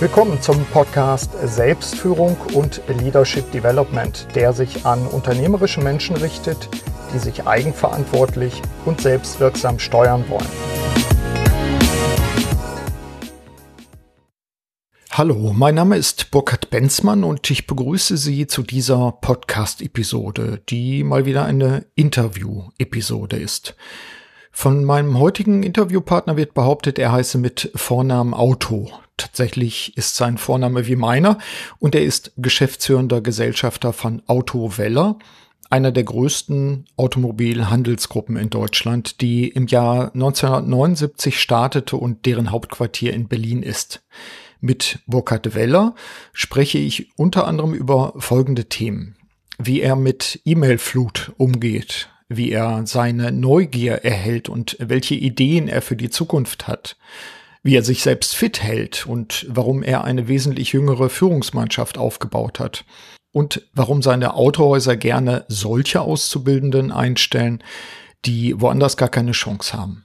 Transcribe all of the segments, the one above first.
Willkommen zum Podcast Selbstführung und Leadership Development, der sich an unternehmerische Menschen richtet, die sich eigenverantwortlich und selbstwirksam steuern wollen. Hallo, mein Name ist Burkhard Benzmann und ich begrüße Sie zu dieser Podcast-Episode, die mal wieder eine Interview-Episode ist. Von meinem heutigen Interviewpartner wird behauptet, er heiße mit Vornamen Auto. Tatsächlich ist sein Vorname wie meiner und er ist geschäftsführender Gesellschafter von Auto Weller, einer der größten Automobilhandelsgruppen in Deutschland, die im Jahr 1979 startete und deren Hauptquartier in Berlin ist. Mit Burkhard Weller spreche ich unter anderem über folgende Themen. Wie er mit E-Mail-Flut umgeht, wie er seine Neugier erhält und welche Ideen er für die Zukunft hat, wie er sich selbst fit hält und warum er eine wesentlich jüngere Führungsmannschaft aufgebaut hat und warum seine Autohäuser gerne solche Auszubildenden einstellen, die woanders gar keine Chance haben.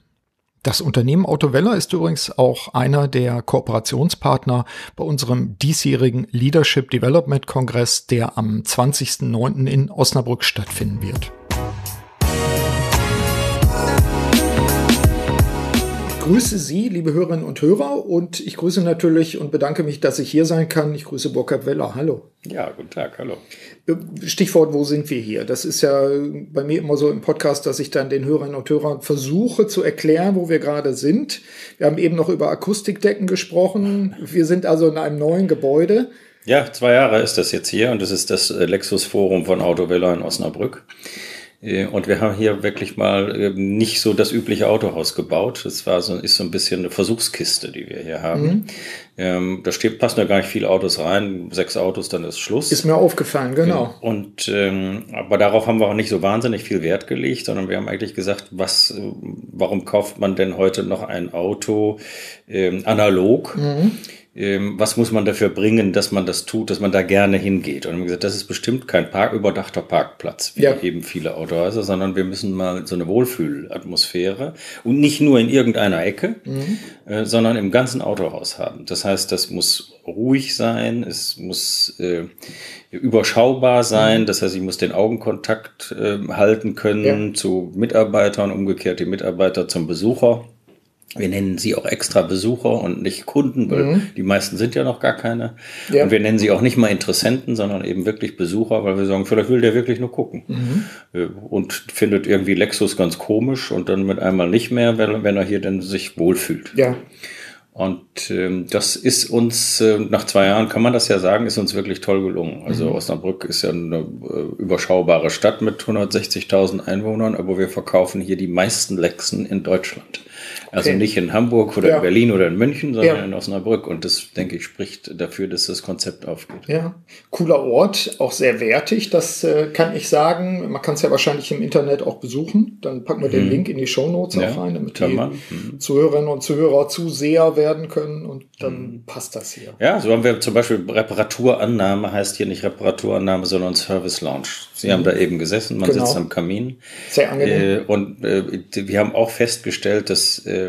Das Unternehmen Autovella ist übrigens auch einer der Kooperationspartner bei unserem diesjährigen Leadership Development Kongress, der am 20.09. in Osnabrück stattfinden wird. Grüße Sie, liebe Hörerinnen und Hörer, und ich grüße natürlich und bedanke mich, dass ich hier sein kann. Ich grüße Burkhard Weller. Hallo. Ja, guten Tag, hallo. Stichwort, wo sind wir hier? Das ist ja bei mir immer so im Podcast, dass ich dann den Hörerinnen und Hörern versuche zu erklären, wo wir gerade sind. Wir haben eben noch über Akustikdecken gesprochen. Wir sind also in einem neuen Gebäude. Ja, zwei Jahre ist das jetzt hier und das ist das Lexus Forum von Autovella in Osnabrück. Äh, und wir haben hier wirklich mal ähm, nicht so das übliche Autohaus gebaut. Das war so, ist so ein bisschen eine Versuchskiste, die wir hier haben. Mhm. Ähm, da steht, passen ja gar nicht viele Autos rein. Sechs Autos, dann ist Schluss. Ist mir aufgefallen, genau. Und, ähm, aber darauf haben wir auch nicht so wahnsinnig viel Wert gelegt, sondern wir haben eigentlich gesagt, was, warum kauft man denn heute noch ein Auto analog? Mhm was muss man dafür bringen, dass man das tut, dass man da gerne hingeht. Und haben gesagt, das ist bestimmt kein Park, überdachter Parkplatz, wie ja. eben viele Autohäuser, sondern wir müssen mal so eine Wohlfühlatmosphäre und nicht nur in irgendeiner Ecke, mhm. äh, sondern im ganzen Autohaus haben. Das heißt, das muss ruhig sein, es muss äh, überschaubar sein, mhm. das heißt, ich muss den Augenkontakt äh, halten können ja. zu Mitarbeitern, umgekehrt die Mitarbeiter zum Besucher. Wir nennen sie auch extra Besucher und nicht Kunden, weil mhm. die meisten sind ja noch gar keine. Ja. Und wir nennen sie auch nicht mal Interessenten, sondern eben wirklich Besucher, weil wir sagen, vielleicht will der wirklich nur gucken. Mhm. Äh, und findet irgendwie Lexus ganz komisch und dann mit einmal nicht mehr, wenn, wenn er hier denn sich wohlfühlt. Ja. Und ähm, das ist uns, äh, nach zwei Jahren kann man das ja sagen, ist uns wirklich toll gelungen. Also mhm. Osnabrück ist ja eine äh, überschaubare Stadt mit 160.000 Einwohnern, aber wir verkaufen hier die meisten Lexen in Deutschland. Also okay. nicht in Hamburg oder ja. in Berlin oder in München, sondern ja. in Osnabrück. Und das, denke ich, spricht dafür, dass das Konzept aufgeht. Ja, cooler Ort, auch sehr wertig, das äh, kann ich sagen. Man kann es ja wahrscheinlich im Internet auch besuchen. Dann packen wir den mhm. Link in die Show Notes ja, auch rein, damit die mhm. Zuhörerinnen und Zuhörer Zuseher werden können und dann mhm. passt das hier. Ja, so haben wir zum Beispiel Reparaturannahme, heißt hier nicht Reparaturannahme, sondern Service Lounge. Sie haben mhm. da eben gesessen, man genau. sitzt am Kamin. Sehr angenehm. Äh, und äh, wir haben auch festgestellt, dass äh,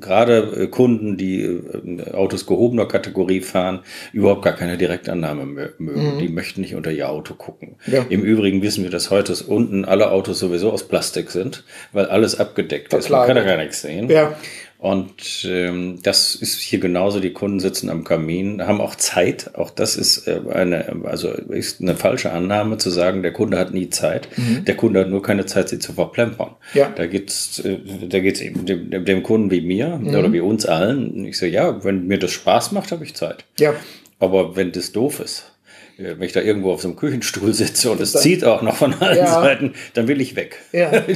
gerade äh, Kunden, die äh, Autos gehobener Kategorie fahren, überhaupt gar keine Direktannahme mögen. Mhm. Die möchten nicht unter ihr Auto gucken. Ja. Im Übrigen wissen wir, dass heute unten alle Autos sowieso aus Plastik sind, weil alles abgedeckt Verkleidet. ist. Man kann da gar nichts sehen. Ja. Und ähm, das ist hier genauso. Die Kunden sitzen am Kamin, haben auch Zeit. Auch das ist äh, eine, also ist eine falsche Annahme zu sagen, der Kunde hat nie Zeit. Mhm. Der Kunde hat nur keine Zeit, sie zu verplempern. Ja. Da geht's, äh, da geht's eben dem, dem Kunden wie mir mhm. oder wie uns allen. Ich sage, ja, wenn mir das Spaß macht, habe ich Zeit. Ja. Aber wenn das doof ist, wenn ich da irgendwo auf so einem Küchenstuhl sitze und es zieht auch noch von allen ja. Seiten, dann will ich weg. Ja.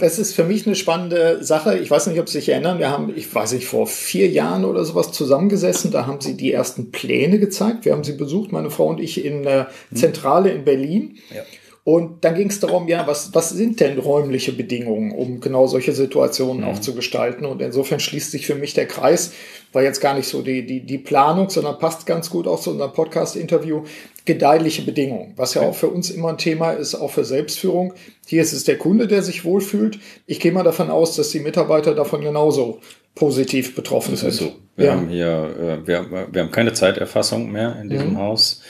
Das ist für mich eine spannende Sache. Ich weiß nicht, ob Sie sich erinnern. Wir haben, ich weiß nicht, vor vier Jahren oder sowas zusammengesessen. Da haben Sie die ersten Pläne gezeigt. Wir haben Sie besucht, meine Frau und ich, in der Zentrale in Berlin. Ja. Und dann ging es darum, ja, was, was sind denn räumliche Bedingungen, um genau solche Situationen mhm. auch zu gestalten? Und insofern schließt sich für mich der Kreis, war jetzt gar nicht so die, die, die Planung, sondern passt ganz gut auch zu unserem Podcast-Interview, gedeihliche Bedingungen, was ja auch für uns immer ein Thema ist, auch für Selbstführung. Hier ist es der Kunde, der sich wohlfühlt. Ich gehe mal davon aus, dass die Mitarbeiter davon genauso positiv betroffen das sind. Ist so. Wir ja. haben hier, äh, wir, wir haben keine Zeiterfassung mehr in diesem mhm. Haus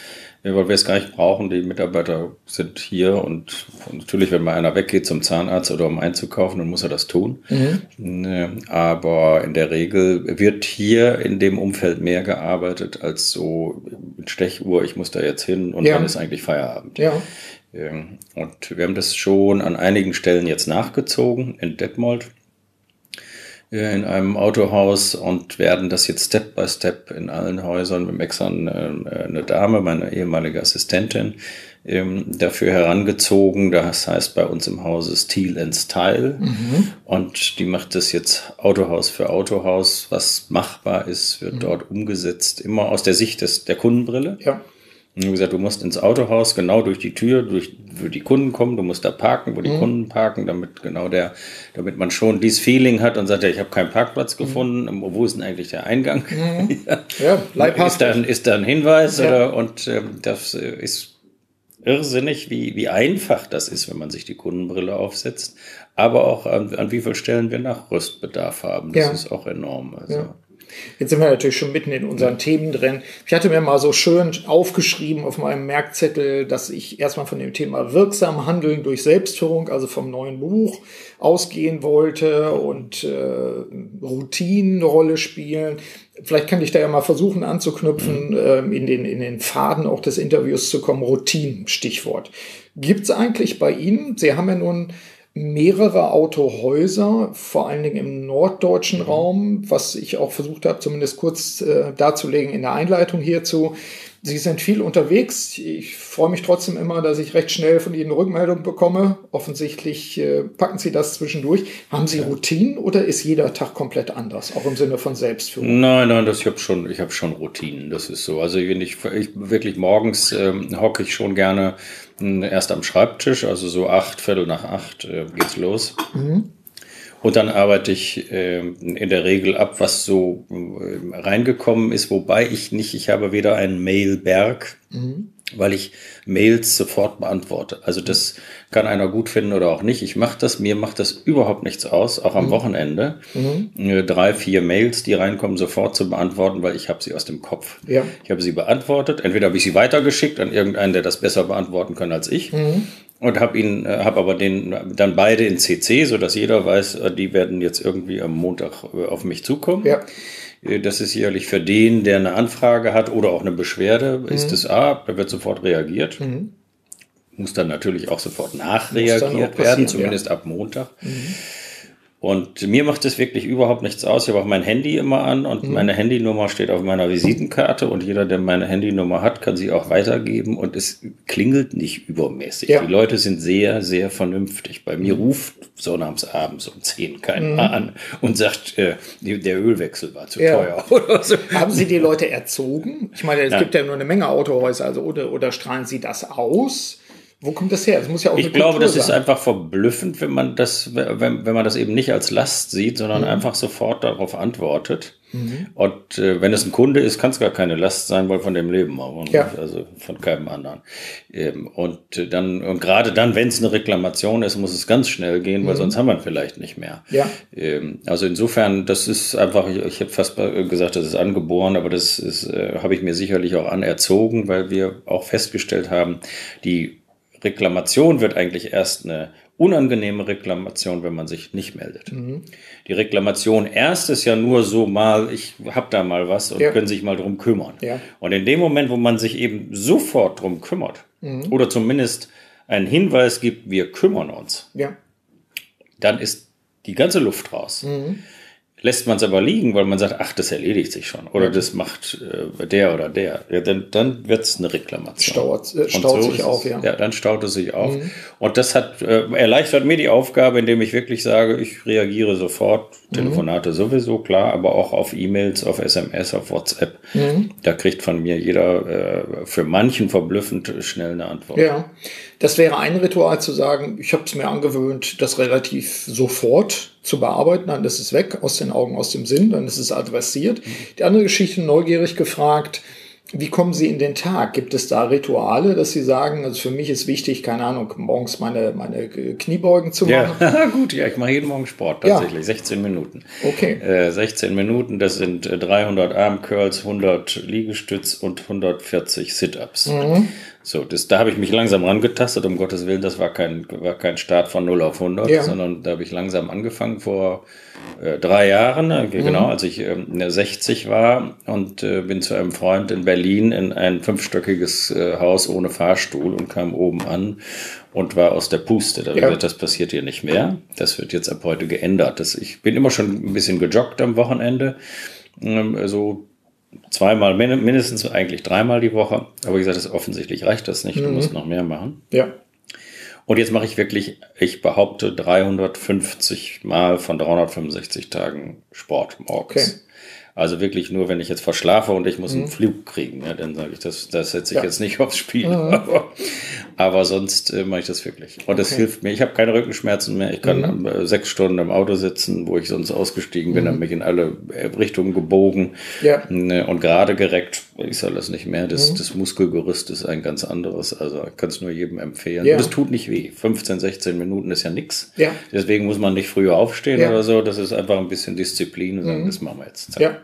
weil wir es gar nicht brauchen. Die Mitarbeiter sind hier und, natürlich, wenn mal einer weggeht zum Zahnarzt oder um einzukaufen, dann muss er das tun. Mhm. Aber in der Regel wird hier in dem Umfeld mehr gearbeitet als so mit Stechuhr, ich muss da jetzt hin und ja. dann ist eigentlich Feierabend. Ja. Und wir haben das schon an einigen Stellen jetzt nachgezogen in Detmold in einem Autohaus und werden das jetzt Step by Step in allen Häusern mit extra eine, eine Dame, meine ehemalige Assistentin, ähm, dafür herangezogen. Das heißt bei uns im Hause Steel and Style. Mhm. Und die macht das jetzt Autohaus für Autohaus. Was machbar ist, wird mhm. dort umgesetzt, immer aus der Sicht des, der Kundenbrille. Ja. Und wie gesagt, du musst ins Autohaus genau durch die Tür, durch, wo die Kunden kommen, du musst da parken, wo die mhm. Kunden parken, damit genau der, damit man schon dieses Feeling hat und sagt, ja, ich habe keinen Parkplatz mhm. gefunden, wo ist denn eigentlich der Eingang? Mhm. ja, ja ist, da, ist da ein Hinweis ja. oder und ähm, das ist irrsinnig, wie, wie einfach das ist, wenn man sich die Kundenbrille aufsetzt, aber auch an, an wie vielen Stellen wir Nachrüstbedarf haben. Das ja. ist auch enorm. Also. Ja. Jetzt sind wir natürlich schon mitten in unseren Themen drin. Ich hatte mir mal so schön aufgeschrieben auf meinem Merkzettel, dass ich erstmal von dem Thema wirksam handeln durch Selbstführung, also vom neuen Buch, ausgehen wollte und äh, Routinen eine Rolle spielen. Vielleicht kann ich da ja mal versuchen anzuknüpfen, äh, in, den, in den Faden auch des Interviews zu kommen. Routinen, Stichwort. Gibt es eigentlich bei Ihnen, Sie haben ja nun mehrere Autohäuser, vor allen Dingen im norddeutschen Raum, was ich auch versucht habe, zumindest kurz äh, darzulegen in der Einleitung hierzu. Sie sind viel unterwegs. Ich freue mich trotzdem immer, dass ich recht schnell von Ihnen Rückmeldung bekomme. Offensichtlich äh, packen Sie das zwischendurch. Haben Sie Routinen oder ist jeder Tag komplett anders, auch im Sinne von Selbstführung? Nein, nein, das, ich habe schon, ich hab schon Routinen. Das ist so. Also wenn ich, ich wirklich morgens ähm, hocke ich schon gerne äh, erst am Schreibtisch, also so acht, Viertel nach acht äh, geht's los. Mhm. Und dann arbeite ich äh, in der Regel ab, was so äh, reingekommen ist, wobei ich nicht, ich habe weder einen Mailberg, mhm. weil ich Mails sofort beantworte. Also das kann einer gut finden oder auch nicht. Ich mache das, mir macht das überhaupt nichts aus, auch am mhm. Wochenende. Mhm. Äh, drei, vier Mails, die reinkommen, sofort zu beantworten, weil ich habe sie aus dem Kopf. Ja. Ich habe sie beantwortet. Entweder habe ich sie weitergeschickt an irgendeinen, der das besser beantworten kann als ich. Und habe ihn, äh, habe aber den dann beide in CC, so dass jeder weiß, äh, die werden jetzt irgendwie am Montag äh, auf mich zukommen. Ja. Das ist sicherlich für den, der eine Anfrage hat oder auch eine Beschwerde, mhm. ist es A, da wird sofort reagiert. Mhm. Muss dann natürlich auch sofort nachreagiert werden, zumindest ja. ab Montag. Mhm. Und mir macht es wirklich überhaupt nichts aus. Ich habe auch mein Handy immer an und mhm. meine Handynummer steht auf meiner Visitenkarte und jeder, der meine Handynummer hat, kann sie auch weitergeben und es klingelt nicht übermäßig. Ja. Die Leute sind sehr, sehr vernünftig. Bei mir mhm. ruft so namens abends um 10 keiner mhm. an und sagt, äh, der Ölwechsel war zu ja. teuer oder so. Haben Sie die Leute erzogen? Ich meine, es Nein. gibt ja nur eine Menge Autohäuser, also oder, oder strahlen Sie das aus? Wo kommt das her? Das muss ja auch Ich glaube, Kultur das sein. ist einfach verblüffend, wenn man das, wenn, wenn man das eben nicht als Last sieht, sondern mhm. einfach sofort darauf antwortet. Mhm. Und äh, wenn es ein Kunde ist, kann es gar keine Last sein, weil von dem leben wir. Ja. Also von keinem anderen. Ähm, und dann, und gerade dann, wenn es eine Reklamation ist, muss es ganz schnell gehen, weil mhm. sonst haben wir vielleicht nicht mehr. Ja. Ähm, also insofern, das ist einfach, ich, ich habe fast gesagt, das ist angeboren, aber das ist, äh, habe ich mir sicherlich auch anerzogen, weil wir auch festgestellt haben, die Reklamation wird eigentlich erst eine unangenehme Reklamation, wenn man sich nicht meldet. Mhm. Die Reklamation erst ist ja nur so mal, ich hab da mal was und ja. können sich mal drum kümmern. Ja. Und in dem Moment, wo man sich eben sofort drum kümmert mhm. oder zumindest einen Hinweis gibt, wir kümmern uns, ja. dann ist die ganze Luft raus. Mhm. Lässt man es aber liegen, weil man sagt, ach, das erledigt sich schon. Oder das macht äh, der oder der. Ja, dann dann wird es eine Reklamation. Staut, äh, staut so sich auf, ja. Ja, dann staut es sich auf. Mhm. Und das hat äh, erleichtert mir die Aufgabe, indem ich wirklich sage, ich reagiere sofort. Mhm. Telefonate sowieso, klar, aber auch auf E-Mails, auf SMS, auf WhatsApp. Mhm. Da kriegt von mir jeder äh, für manchen verblüffend schnell eine Antwort. Ja, das wäre ein Ritual zu sagen, ich habe es mir angewöhnt, das relativ sofort zu bearbeiten, dann ist es weg, aus den Augen, aus dem Sinn, dann ist es adressiert. Die andere Geschichte, neugierig gefragt, wie kommen Sie in den Tag? Gibt es da Rituale, dass Sie sagen, also für mich ist wichtig, keine Ahnung, morgens meine, meine Kniebeugen zu machen? Ja, gut, ja, ich mache jeden Morgen Sport tatsächlich, ja. 16 Minuten. Okay. Äh, 16 Minuten, das sind 300 Armcurls, 100 Liegestütz und 140 Sit-Ups. Mhm. So, das, da habe ich mich langsam rangetastet, um Gottes Willen, das war kein, war kein Start von 0 auf 100, ja. sondern da habe ich langsam angefangen vor äh, drei Jahren, äh, genau, mhm. als ich äh, 60 war und äh, bin zu einem Freund in Berlin in ein fünfstöckiges äh, Haus ohne Fahrstuhl und kam oben an und war aus der Puste. Da ja. gesagt, das passiert hier nicht mehr. Das wird jetzt ab heute geändert. Das, ich bin immer schon ein bisschen gejoggt am Wochenende. Ähm, so zweimal, mindestens eigentlich dreimal die Woche. Aber wie gesagt, das offensichtlich reicht das nicht. Du mhm. musst noch mehr machen. Ja. Und jetzt mache ich wirklich, ich behaupte, 350 Mal von 365 Tagen Sport morgens. Okay. Also wirklich nur, wenn ich jetzt verschlafe und ich muss mhm. einen Flug kriegen, ja, dann sage ich, das, das setze ich ja. jetzt nicht aufs Spiel. Mhm. Aber, aber sonst äh, mache ich das wirklich. Und das okay. hilft mir. Ich habe keine Rückenschmerzen mehr. Ich kann mhm. äh, sechs Stunden im Auto sitzen, wo ich sonst ausgestiegen bin, mhm. habe mich in alle äh, Richtungen gebogen ja. Ne, und gerade gereckt. Ich soll das nicht mehr. Das, mhm. das Muskelgerüst ist ein ganz anderes. Also ich kann es nur jedem empfehlen. Ja. Und es tut nicht weh. 15, 16 Minuten ist ja nichts. Ja. Deswegen muss man nicht früher aufstehen oder so. Das ist einfach ein bisschen Disziplin und sagen, mhm. das machen wir jetzt. Zack. Ja.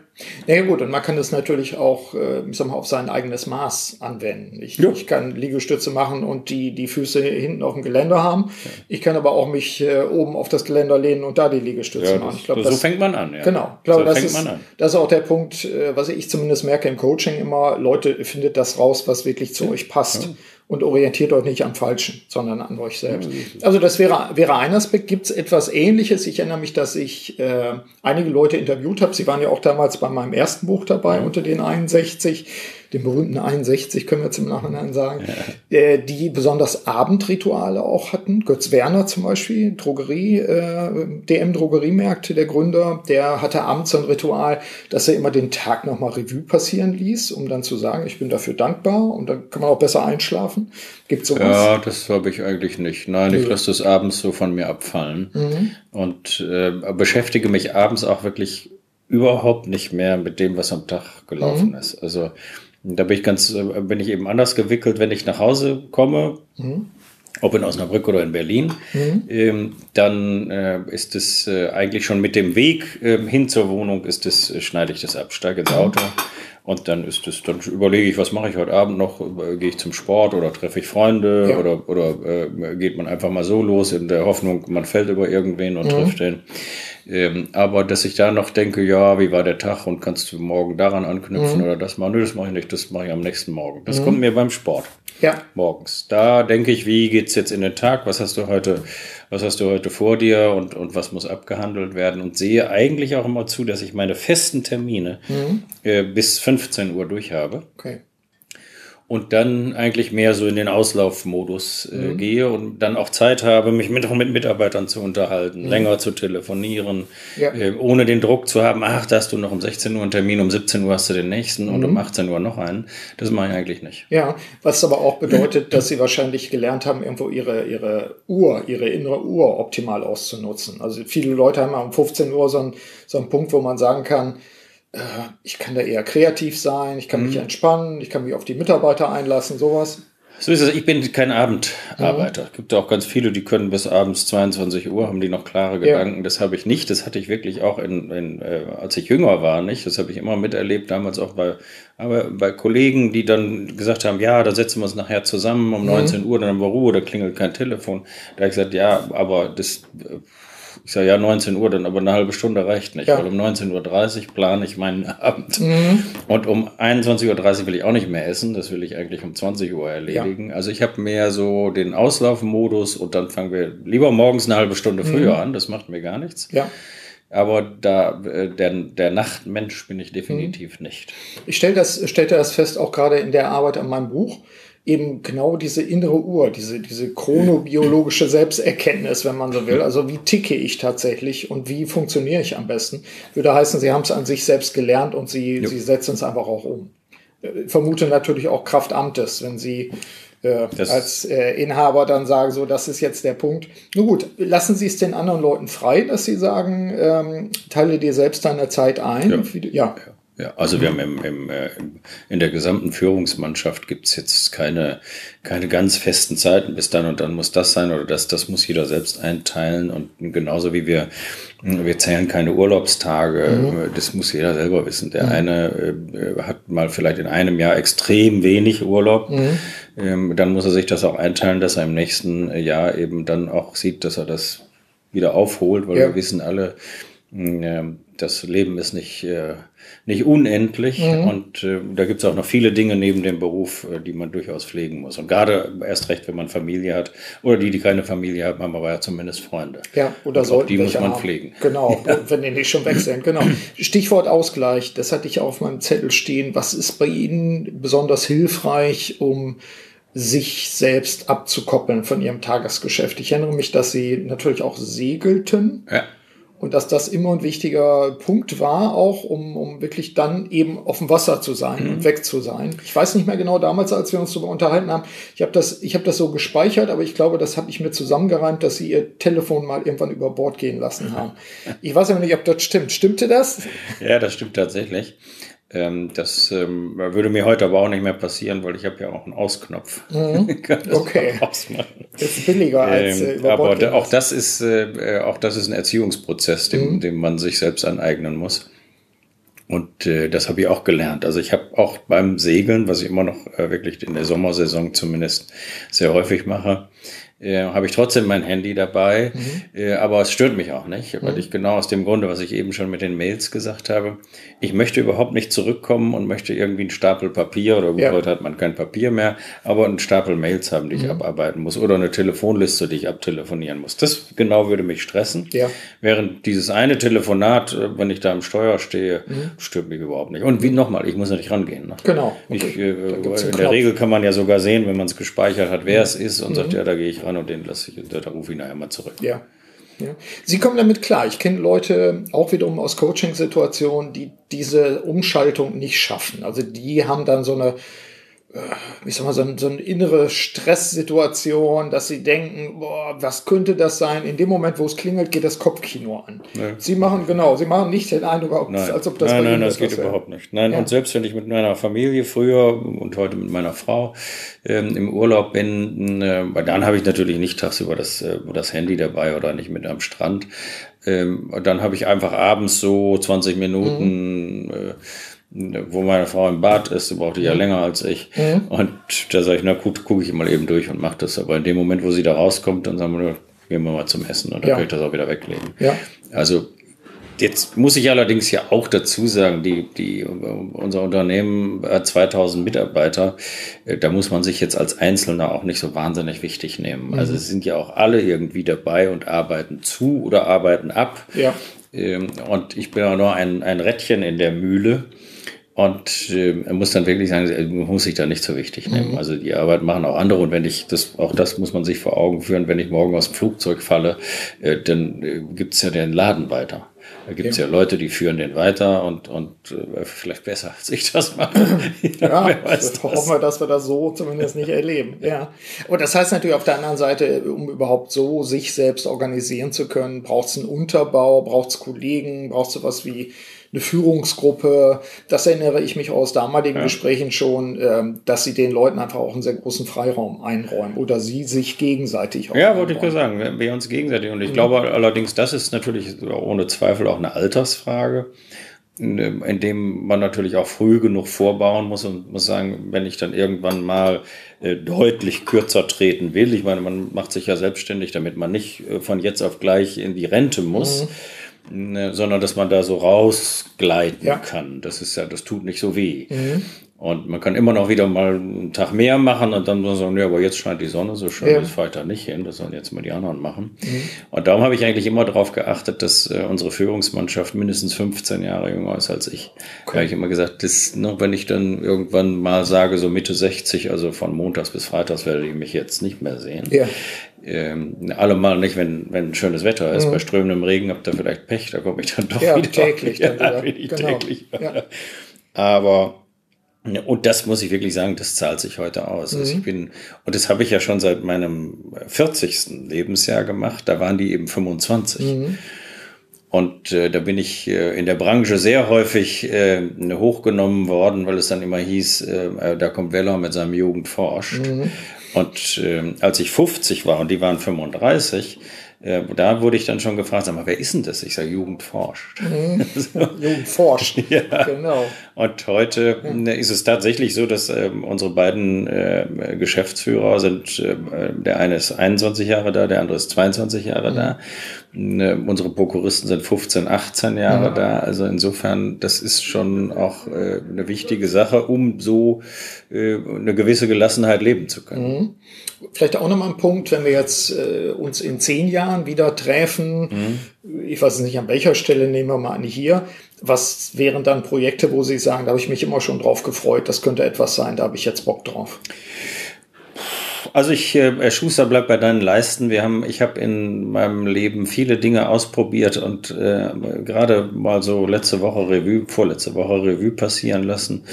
Ja gut, und man kann das natürlich auch, äh, ich sag mal, auf sein eigenes Maß anwenden. Ich, ja. ich kann Liegestütze machen und die, die Füße hinten auf dem Geländer haben. Ja. Ich kann aber auch mich äh, oben auf das Geländer lehnen und da die Liegestütze ja, machen. Ich glaub, so das, fängt man an, ja. Genau. Ich glaube, so das, ist, das ist auch der Punkt, äh, was ich zumindest merke im Coaching immer, Leute, findet das raus, was wirklich zu euch passt und orientiert euch nicht am Falschen, sondern an euch selbst. Also das wäre, wäre ein Aspekt. Gibt es etwas Ähnliches? Ich erinnere mich, dass ich äh, einige Leute interviewt habe. Sie waren ja auch damals bei meinem ersten Buch dabei, unter den 61 den berühmten 61, können wir im Nachhinein sagen, ja. äh, die besonders Abendrituale auch hatten. Götz Werner zum Beispiel, Drogerie, äh, DM-Drogeriemärkte, der Gründer, der hatte abends ein Ritual, dass er immer den Tag nochmal Revue passieren ließ, um dann zu sagen, ich bin dafür dankbar und dann kann man auch besser einschlafen. Gibt sowas? Ja, das habe ich eigentlich nicht. Nein, ich lasse das abends so von mir abfallen mhm. und äh, beschäftige mich abends auch wirklich überhaupt nicht mehr mit dem, was am Tag gelaufen mhm. ist. Also da bin ich ganz, äh, bin ich eben anders gewickelt, wenn ich nach Hause komme, mhm. ob in Osnabrück oder in Berlin, mhm. ähm, dann äh, ist es äh, eigentlich schon mit dem Weg äh, hin zur Wohnung, ist es, äh, schneide ich das ab, steige ins Auto. Und dann ist es, dann überlege ich, was mache ich heute Abend noch? Gehe ich zum Sport oder treffe ich Freunde ja. oder, oder äh, geht man einfach mal so los in der Hoffnung, man fällt über irgendwen und mhm. trifft den. Ähm, aber dass ich da noch denke, ja, wie war der Tag und kannst du morgen daran anknüpfen mhm. oder das machen? Nö, das mache ich nicht, das mache ich am nächsten Morgen. Das mhm. kommt mir beim Sport. Ja. Morgens. Da denke ich, wie geht's jetzt in den Tag? Was hast du heute, was hast du heute vor dir und, und was muss abgehandelt werden? Und sehe eigentlich auch immer zu, dass ich meine festen Termine mhm. äh, bis 15 Uhr durch habe. Okay und dann eigentlich mehr so in den Auslaufmodus äh, mhm. gehe und dann auch Zeit habe, mich mit, mit Mitarbeitern zu unterhalten, mhm. länger zu telefonieren, ja. äh, ohne den Druck zu haben, ach, da hast du noch um 16 Uhr einen Termin, um 17 Uhr hast du den nächsten mhm. und um 18 Uhr noch einen. Das mache ich eigentlich nicht. Ja, was aber auch bedeutet, dass sie wahrscheinlich gelernt haben, irgendwo ihre, ihre Uhr, ihre innere Uhr optimal auszunutzen. Also viele Leute haben um 15 Uhr so einen, so einen Punkt, wo man sagen kann, äh, ich kann da eher kreativ sein, ich kann mhm. mich entspannen, ich kann mich auf die Mitarbeiter einlassen, sowas. So ist es. Ich bin kein Abendarbeiter. Es gibt auch ganz viele, die können bis abends 22 Uhr, haben die noch klare Gedanken. Ja. Das habe ich nicht. Das hatte ich wirklich auch in, in äh, als ich jünger war, nicht. Das habe ich immer miterlebt, damals auch bei, aber bei Kollegen, die dann gesagt haben, ja, da setzen wir uns nachher zusammen um mhm. 19 Uhr, dann haben wir Ruhe, da klingelt kein Telefon. Da habe ich gesagt, ja, aber das äh, ich sage, ja, 19 Uhr, dann aber eine halbe Stunde reicht nicht, ja. weil um 19.30 Uhr plane ich meinen Abend. Mhm. Und um 21.30 Uhr will ich auch nicht mehr essen, das will ich eigentlich um 20 Uhr erledigen. Ja. Also ich habe mehr so den Auslaufmodus und dann fangen wir lieber morgens eine halbe Stunde mhm. früher mhm. an, das macht mir gar nichts. Ja. Aber da, äh, der, der Nachtmensch bin ich definitiv mhm. nicht. Ich stell das, stellte das fest, auch gerade in der Arbeit an meinem Buch eben genau diese innere Uhr, diese, diese chronobiologische Selbsterkenntnis, wenn man so will. Also wie ticke ich tatsächlich und wie funktioniere ich am besten? Würde heißen, sie haben es an sich selbst gelernt und sie, sie setzen es einfach auch um. Ich äh, vermute natürlich auch Kraft Amtes, wenn sie äh, als äh, Inhaber dann sagen, so, das ist jetzt der Punkt. Nun gut, lassen Sie es den anderen Leuten frei, dass sie sagen, ähm, teile dir selbst deine Zeit ein. Ja. ja. Ja, also wir haben im, im, äh, in der gesamten Führungsmannschaft gibt's jetzt keine, keine ganz festen Zeiten, bis dann und dann muss das sein oder das, das muss jeder selbst einteilen. Und genauso wie wir, wir zählen keine Urlaubstage, mhm. das muss jeder selber wissen. Der mhm. eine äh, hat mal vielleicht in einem Jahr extrem wenig Urlaub. Mhm. Ähm, dann muss er sich das auch einteilen, dass er im nächsten Jahr eben dann auch sieht, dass er das wieder aufholt, weil ja. wir wissen alle, äh, das Leben ist nicht, äh, nicht unendlich mhm. und äh, da gibt es auch noch viele Dinge neben dem Beruf, äh, die man durchaus pflegen muss. Und gerade erst recht, wenn man Familie hat oder die, die keine Familie haben, haben aber ja zumindest Freunde. Ja, oder so. Die muss man haben. pflegen. Genau, ja. wenn die nicht schon weg sind. Genau. Stichwort Ausgleich, das hatte ich auf meinem Zettel stehen. Was ist bei Ihnen besonders hilfreich, um sich selbst abzukoppeln von ihrem Tagesgeschäft. Ich erinnere mich, dass sie natürlich auch segelten. Ja. Und dass das immer ein wichtiger Punkt war, auch um, um wirklich dann eben auf dem Wasser zu sein mhm. und weg zu sein. Ich weiß nicht mehr genau damals, als wir uns darüber unterhalten haben. Ich habe das, ich habe das so gespeichert, aber ich glaube, das habe ich mir zusammengereimt, dass sie ihr Telefon mal irgendwann über Bord gehen lassen haben. Ich weiß aber nicht, ob das stimmt. Stimmte das? Ja, das stimmt tatsächlich. Ähm, das ähm, würde mir heute aber auch nicht mehr passieren, weil ich habe ja auch einen Ausknopf. Mhm. okay. Das ist billiger als äh, ähm, Aber da, auch das ist äh, auch das ist ein Erziehungsprozess, den, mhm. den man sich selbst aneignen muss. Und äh, das habe ich auch gelernt. Also ich habe auch beim Segeln, was ich immer noch äh, wirklich in der Sommersaison zumindest sehr häufig mache, äh, habe ich trotzdem mein Handy dabei, mhm. äh, aber es stört mich auch nicht, weil mhm. ich genau aus dem Grunde, was ich eben schon mit den Mails gesagt habe, ich möchte überhaupt nicht zurückkommen und möchte irgendwie einen Stapel Papier oder ja. heute hat man kein Papier mehr, aber einen Stapel Mails haben, die ich mhm. abarbeiten muss oder eine Telefonliste, die ich abtelefonieren muss. Das genau würde mich stressen. Ja. Während dieses eine Telefonat, äh, wenn ich da am Steuer stehe, mhm. stört mich überhaupt nicht. Und wie nochmal, ich muss nicht rangehen. Ne? Genau. Okay. Ich, äh, in der Regel kann man ja sogar sehen, wenn man es gespeichert hat, wer mhm. es ist und sagt, mhm. ja, da gehe ich ran und den lasse ich, da rufe ich nachher mal zurück. Ja. Ja. Sie kommen damit klar. Ich kenne Leute auch wiederum aus Coaching-Situationen, die diese Umschaltung nicht schaffen. Also die haben dann so eine ich sag mal, so, ein, so eine innere Stresssituation, dass sie denken, boah, was könnte das sein? In dem Moment, wo es klingelt, geht das Kopfkino an. Nee. Sie machen, genau, sie machen nicht den Eindruck, nein. als ob das Nein, nein, das geht überhaupt nicht. Nein, ja. und selbst wenn ich mit meiner Familie früher und heute mit meiner Frau ähm, im Urlaub bin, äh, dann habe ich natürlich nicht tagsüber das, äh, das Handy dabei oder nicht mit am Strand. Ähm, dann habe ich einfach abends so 20 Minuten mhm. äh, wo meine Frau im Bad ist, die braucht die ja mhm. länger als ich. Mhm. Und da sage ich, na gut, gucke ich mal eben durch und mache das. Aber in dem Moment, wo sie da rauskommt, dann sagen wir, gehen wir mal zum Essen und dann ja. kann ich das auch wieder weglegen. Ja. Also Jetzt muss ich allerdings ja auch dazu sagen, die, die, unser Unternehmen hat 2000 Mitarbeiter. Äh, da muss man sich jetzt als Einzelner auch nicht so wahnsinnig wichtig nehmen. Mhm. Also es sind ja auch alle irgendwie dabei und arbeiten zu oder arbeiten ab. Ja. Ähm, und ich bin auch nur ein, ein Rädchen in der Mühle. Und äh, muss dann wirklich sagen, man muss sich da nicht so wichtig nehmen. Mhm. Also die Arbeit machen auch andere und wenn ich, das, auch das muss man sich vor Augen führen, wenn ich morgen aus dem Flugzeug falle, äh, dann äh, gibt's ja den Laden weiter. Da gibt's ja. ja Leute, die führen den weiter und, und äh, vielleicht besser als ich das mache. ja, ja weiß hoffen wir, dass wir das so zumindest nicht erleben. Ja. Aber das heißt natürlich auf der anderen Seite, um überhaupt so sich selbst organisieren zu können, braucht's einen Unterbau, braucht's Kollegen, braucht's sowas wie eine Führungsgruppe. Das erinnere ich mich aus damaligen ja. Gesprächen schon, ähm, dass sie den Leuten einfach auch einen sehr großen Freiraum einräumen oder sie sich gegenseitig auch. Ja, wollte ich gerade sagen, wir uns gegenseitig. Und ich mhm. glaube allerdings, das ist natürlich ohne Zweifel auch eine Altersfrage in dem man natürlich auch früh genug vorbauen muss und muss sagen, wenn ich dann irgendwann mal äh, deutlich kürzer treten will, ich meine, man macht sich ja selbstständig, damit man nicht äh, von jetzt auf gleich in die Rente muss. Mhm Ne, sondern dass man da so rausgleiten ja. kann. Das ist ja, das tut nicht so weh. Mhm. Und man kann immer noch wieder mal einen Tag mehr machen und dann sagen, ja, aber jetzt scheint die Sonne so schön, ja. das fahre ich da nicht hin, das sollen jetzt mal die anderen machen. Mhm. Und darum habe ich eigentlich immer darauf geachtet, dass äh, unsere Führungsmannschaft mindestens 15 Jahre jünger ist als ich. Okay. Da habe ich immer gesagt, das, ne, wenn ich dann irgendwann mal sage, so Mitte 60, also von Montags bis Freitags werde ich mich jetzt nicht mehr sehen. Ja. Ähm, allemal nicht, wenn, wenn schönes Wetter ist. Mhm. Bei strömendem Regen habt ihr vielleicht Pech, da komme ich dann doch ja, wieder. Täglich, ja, dann wieder. Genau. täglich. Ja. Aber und das muss ich wirklich sagen, das zahlt sich heute aus. Mhm. Also ich bin, und das habe ich ja schon seit meinem 40. Lebensjahr gemacht, da waren die eben 25. Mhm. Und äh, da bin ich äh, in der Branche sehr häufig äh, hochgenommen worden, weil es dann immer hieß, äh, da kommt Weller mit seinem Jugend forscht. Mhm. Und äh, als ich 50 war und die waren 35, äh, da wurde ich dann schon gefragt, sag mal, wer ist denn das? Ich sage, Jugend forscht. Mhm. Jugend forscht, ja. genau. Und heute ja. ist es tatsächlich so, dass äh, unsere beiden äh, Geschäftsführer sind, äh, der eine ist 21 Jahre da, der andere ist 22 Jahre mhm. da. Äh, unsere Prokuristen sind 15, 18 Jahre mhm. da. Also insofern, das ist schon auch äh, eine wichtige Sache, um so eine gewisse Gelassenheit leben zu können. Vielleicht auch nochmal ein Punkt, wenn wir jetzt äh, uns in zehn Jahren wieder treffen, mhm. ich weiß nicht an welcher Stelle, nehmen wir mal an hier, was wären dann Projekte, wo Sie sagen, da habe ich mich immer schon drauf gefreut, das könnte etwas sein, da habe ich jetzt Bock drauf? Also ich, äh, Herr Schuster, bleib bei deinen Leisten. Wir haben, ich habe in meinem Leben viele Dinge ausprobiert und äh, gerade mal so letzte Woche Revue, vorletzte Woche Revue passieren lassen.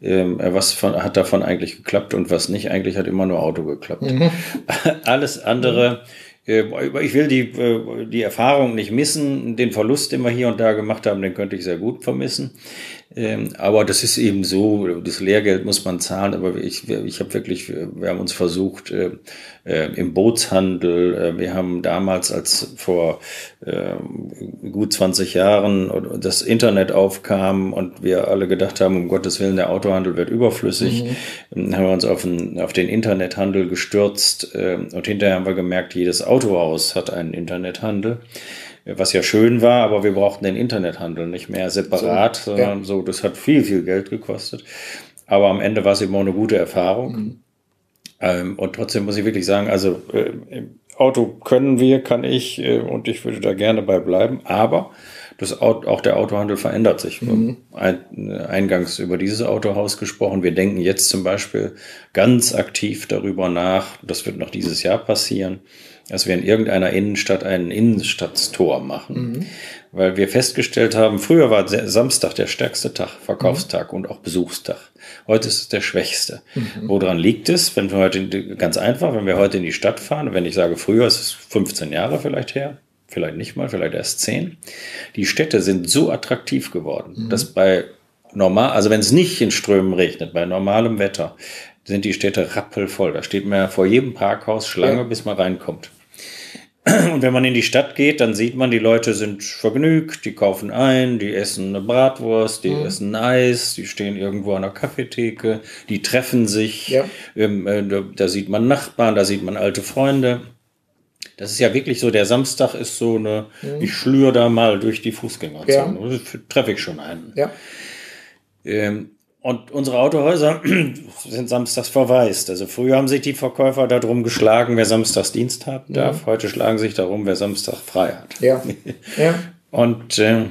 Ähm, was von, hat davon eigentlich geklappt und was nicht? Eigentlich hat immer nur Auto geklappt. Mhm. Alles andere. Äh, ich will die, äh, die Erfahrung nicht missen. Den Verlust, den wir hier und da gemacht haben, den könnte ich sehr gut vermissen. Ähm, aber das ist eben so, das Lehrgeld muss man zahlen, aber ich, ich habe wirklich, wir haben uns versucht, äh, äh, im Bootshandel, äh, wir haben damals, als vor äh, gut 20 Jahren das Internet aufkam und wir alle gedacht haben, um Gottes Willen, der Autohandel wird überflüssig, mhm. haben wir uns auf den, auf den Internethandel gestürzt äh, und hinterher haben wir gemerkt, jedes Autohaus hat einen Internethandel was ja schön war, aber wir brauchten den Internethandel nicht mehr separat, so, sondern ja. so, das hat viel, viel Geld gekostet. Aber am Ende war es eben auch eine gute Erfahrung. Mhm. Ähm, und trotzdem muss ich wirklich sagen, also äh, Auto können wir, kann ich äh, und ich würde da gerne bei bleiben, aber das, auch der Autohandel verändert sich. Mhm. Ein, eingangs über dieses Autohaus gesprochen. Wir denken jetzt zum Beispiel ganz aktiv darüber nach, das wird noch dieses Jahr passieren, dass wir in irgendeiner Innenstadt einen Innenstadtstor machen. Mhm. Weil wir festgestellt haben, früher war Samstag der stärkste Tag, Verkaufstag mhm. und auch Besuchstag. Heute ist es der schwächste. Mhm. Woran liegt es? Wenn wir heute, ganz einfach, wenn wir heute in die Stadt fahren, wenn ich sage früher, ist es 15 Jahre vielleicht her, vielleicht nicht mal, vielleicht erst 10. Die Städte sind so attraktiv geworden, mhm. dass bei normal, also wenn es nicht in Strömen regnet, bei normalem Wetter, sind die Städte rappelvoll. Da steht man vor jedem Parkhaus Schlange, ja. bis man reinkommt. Und wenn man in die Stadt geht, dann sieht man, die Leute sind vergnügt, die kaufen ein, die essen eine Bratwurst, die mhm. essen Eis, die stehen irgendwo an der Kaffeetheke, die treffen sich. Ja. Ähm, äh, da, da, sieht man Nachbarn, da sieht man alte Freunde. Das ist ja wirklich so, der Samstag ist so eine, mhm. ich schlür da mal durch die Fußgängerzone. Ja. Treffe ich schon einen. Ja. Ähm, und unsere Autohäuser sind samstags verwaist. Also früher haben sich die Verkäufer darum geschlagen, wer samstags Dienst haben darf. Ja. Heute schlagen sich darum, wer Samstag frei hat. Ja. ja. Und äh,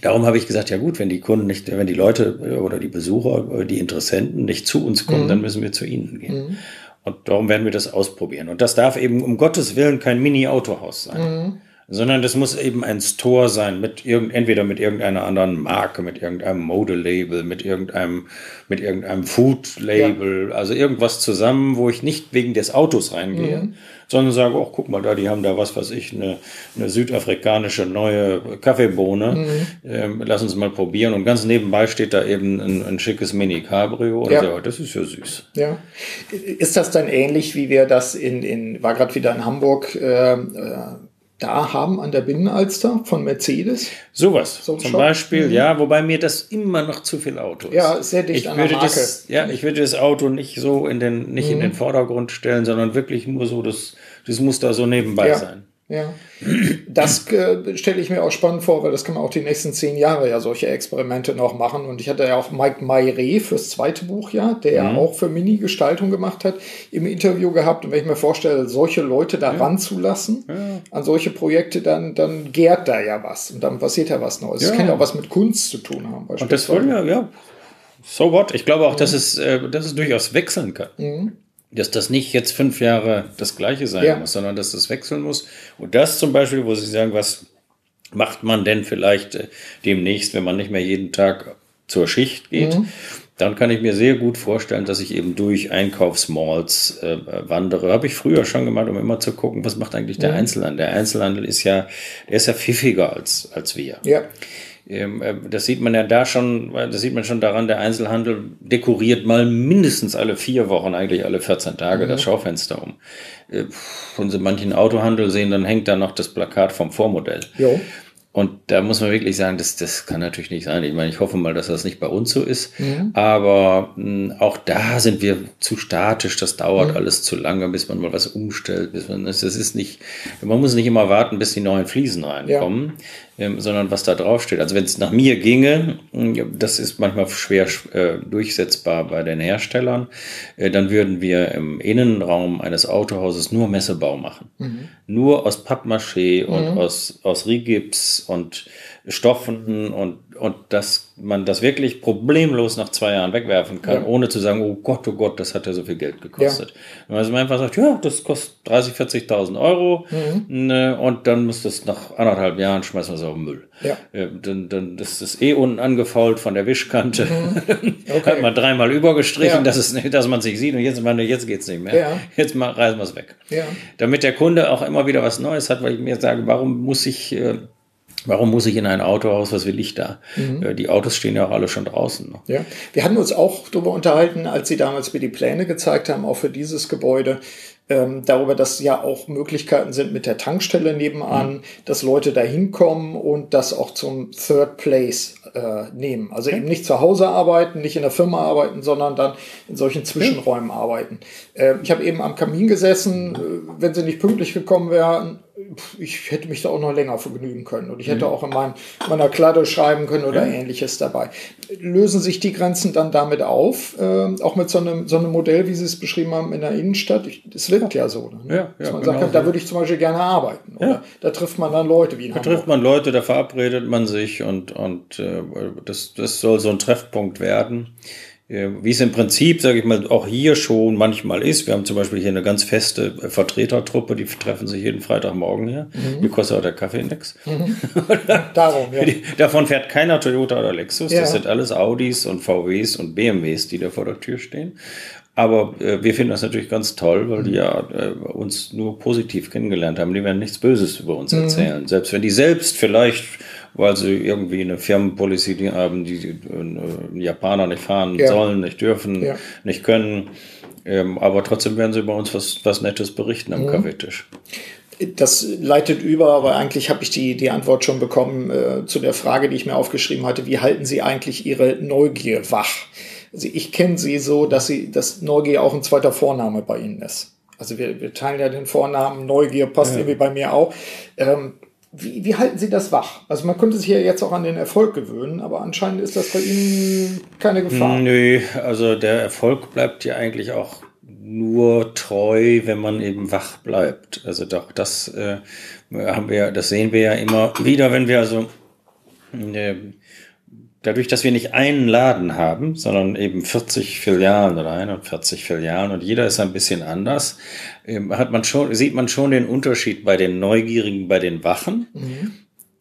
darum habe ich gesagt, ja gut, wenn die Kunden nicht, wenn die Leute oder die Besucher, die Interessenten nicht zu uns kommen, mhm. dann müssen wir zu ihnen gehen. Mhm. Und darum werden wir das ausprobieren. Und das darf eben um Gottes Willen kein Mini-Autohaus sein. Sondern das muss eben ein Store sein mit irgend, entweder mit irgendeiner anderen Marke, mit irgendeinem Modelabel, mit irgendeinem, mit irgendeinem Food-Label, ja. also irgendwas zusammen, wo ich nicht wegen des Autos reingehe, mhm. sondern sage, oh, guck mal da, die haben da was, was ich, eine, eine südafrikanische neue Kaffeebohne, mhm. ähm, lass uns mal probieren und ganz nebenbei steht da eben ein, ein schickes Mini-Cabrio und ja. so, das ist ja süß. Ja. Ist das dann ähnlich, wie wir das in, in war gerade wieder in Hamburg, äh, äh da haben an der Binnenalster von Mercedes. Sowas. So zum Shop. Beispiel, mhm. ja, wobei mir das immer noch zu viel Auto ist. Ja, sehr dicht ich an der Marke. Das, ja, ich würde das Auto nicht so in den, nicht mhm. in den Vordergrund stellen, sondern wirklich nur so, das, das muss da so nebenbei ja. sein. Ja, das äh, stelle ich mir auch spannend vor, weil das kann man auch die nächsten zehn Jahre ja solche Experimente noch machen. Und ich hatte ja auch Mike Mayre fürs zweite Buch ja, der mhm. ja auch für Mini-Gestaltung gemacht hat, im Interview gehabt. Und wenn ich mir vorstelle, solche Leute da ja. ranzulassen, ja. an solche Projekte, dann, dann gärt da ja was und dann passiert ja was Neues. Ja. Das kann ja auch was mit Kunst zu tun haben. Und das wollen wir, ja. So what? Ich glaube auch, mhm. dass, es, äh, dass es durchaus wechseln kann. Mhm dass das nicht jetzt fünf Jahre das gleiche sein ja. muss, sondern dass das wechseln muss. Und das zum Beispiel, wo Sie sagen, was macht man denn vielleicht äh, demnächst, wenn man nicht mehr jeden Tag zur Schicht geht? Mhm. dann kann ich mir sehr gut vorstellen, dass ich eben durch Einkaufsmalls äh, wandere. Habe ich früher schon gemacht, um immer zu gucken, was macht eigentlich der mhm. Einzelhandel. Der Einzelhandel ist ja, der ist ja pfiffiger als, als wir. Ja. Ähm, äh, das sieht man ja da schon, das sieht man schon daran, der Einzelhandel dekoriert mal mindestens alle vier Wochen, eigentlich alle 14 Tage, mhm. das Schaufenster um. Äh, von so manchen Autohandel sehen, dann hängt da noch das Plakat vom Vormodell. Jo. Und da muss man wirklich sagen, das, das kann natürlich nicht sein. Ich meine, ich hoffe mal, dass das nicht bei uns so ist. Mhm. Aber mh, hm, auch da sind wir zu statisch. Das dauert mhm. alles zu lange, bis man mal was umstellt. Bis man, das ist nicht, man muss nicht immer warten, bis die neuen Fliesen reinkommen. Ja sondern was da drauf steht. Also wenn es nach mir ginge, das ist manchmal schwer äh, durchsetzbar bei den Herstellern, äh, dann würden wir im Innenraum eines Autohauses nur Messebau machen. Mhm. Nur aus Pappmaché und mhm. aus, aus Rigips und Stoffen und, und dass man das wirklich problemlos nach zwei Jahren wegwerfen kann, ja. ohne zu sagen, oh Gott, oh Gott, das hat ja so viel Geld gekostet. Ja. Also man einfach sagt, ja, das kostet 30, 40.000 Euro mhm. Ne, und dann muss das nach anderthalb Jahren schmeißen wir es auf den Müll. Ja. Dann, dann das ist eh unten angefault von der Wischkante. Mhm. Okay. hat man dreimal übergestrichen, ja. dass, es, dass man sich sieht und jetzt, meine, jetzt geht's nicht mehr. Ja. Jetzt mal, reißen wir es weg. Ja. Damit der Kunde auch immer wieder was Neues hat, weil ich mir sage, warum muss ich äh, Warum muss ich in ein Autohaus? Was will ich da? Mhm. Äh, die Autos stehen ja auch alle schon draußen. Ja, wir hatten uns auch darüber unterhalten, als Sie damals mir die Pläne gezeigt haben, auch für dieses Gebäude, ähm, darüber, dass ja auch Möglichkeiten sind mit der Tankstelle nebenan, mhm. dass Leute da hinkommen und das auch zum Third Place äh, nehmen. Also eben nicht zu Hause arbeiten, nicht in der Firma arbeiten, sondern dann in solchen Zwischenräumen arbeiten. Äh, ich habe eben am Kamin gesessen, äh, wenn sie nicht pünktlich gekommen wären, ich hätte mich da auch noch länger vergnügen können und ich hätte mhm. auch in mein, meiner Kladde schreiben können oder ja. ähnliches dabei. Lösen sich die Grenzen dann damit auf, äh, auch mit so einem, so einem Modell, wie Sie es beschrieben haben, in der Innenstadt? Es wirkt ja so. Ne? Ja, Dass man genau sagt, so. da würde ich zum Beispiel gerne arbeiten. Oder da trifft man dann Leute wie in Da Hamburg. trifft man Leute, da verabredet man sich und, und äh, das, das soll so ein Treffpunkt werden wie es im Prinzip, sage ich mal, auch hier schon manchmal ist. Wir haben zum Beispiel hier eine ganz feste Vertretertruppe, die treffen sich jeden Freitagmorgen hier. Mhm. Die kostet auch der Kaffee-Index. Mhm. Darum, ja. davon fährt keiner Toyota oder Lexus. Ja. Das sind alles Audis und VWs und BMWs, die da vor der Tür stehen. Aber äh, wir finden das natürlich ganz toll, weil die mhm. ja äh, uns nur positiv kennengelernt haben. Die werden nichts Böses über uns mhm. erzählen. Selbst wenn die selbst vielleicht weil sie irgendwie eine Firmenpolicy haben, die äh, Japaner nicht fahren ja. sollen, nicht dürfen, ja. nicht können. Ähm, aber trotzdem werden sie bei uns was, was Nettes berichten am mhm. Kaffeetisch. Das leitet über, aber eigentlich habe ich die, die Antwort schon bekommen äh, zu der Frage, die ich mir aufgeschrieben hatte. Wie halten Sie eigentlich Ihre Neugier wach? Also ich kenne Sie so, dass Sie, dass Neugier auch ein zweiter Vorname bei Ihnen ist. Also wir, wir teilen ja den Vornamen Neugier, passt ja. irgendwie bei mir auch. Ähm, wie, wie halten Sie das wach? Also man könnte sich ja jetzt auch an den Erfolg gewöhnen, aber anscheinend ist das bei Ihnen keine Gefahr. Nö, also der Erfolg bleibt ja eigentlich auch nur treu, wenn man eben wach bleibt. Also doch, das äh, haben wir, das sehen wir ja immer wieder, wenn wir also äh, dadurch, dass wir nicht einen Laden haben, sondern eben 40 Filialen oder 41 Filialen und jeder ist ein bisschen anders, ähm, hat man schon, sieht man schon den Unterschied bei den Neugierigen, bei den Wachen. Mhm.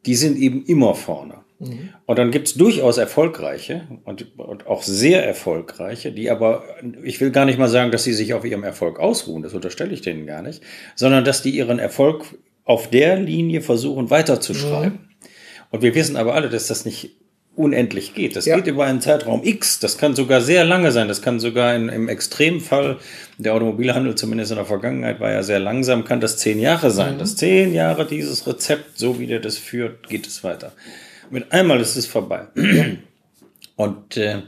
Die sind eben immer vorne. Mhm. Und dann gibt's durchaus erfolgreiche und, und, auch sehr erfolgreiche, die aber, ich will gar nicht mal sagen, dass sie sich auf ihrem Erfolg ausruhen, das unterstelle ich denen gar nicht, sondern dass die ihren Erfolg auf der Linie versuchen weiterzuschreiben. Mhm. Und wir wissen aber alle, dass das nicht unendlich geht. Das ja. geht über einen Zeitraum X. Das kann sogar sehr lange sein. Das kann sogar in, im Extremfall, der Automobilhandel zumindest in der Vergangenheit war ja sehr langsam, kann das zehn Jahre sein. Mhm. Das zehn Jahre dieses Rezept, so wie der das führt, geht es weiter. Mit einmal ist es vorbei. Und äh,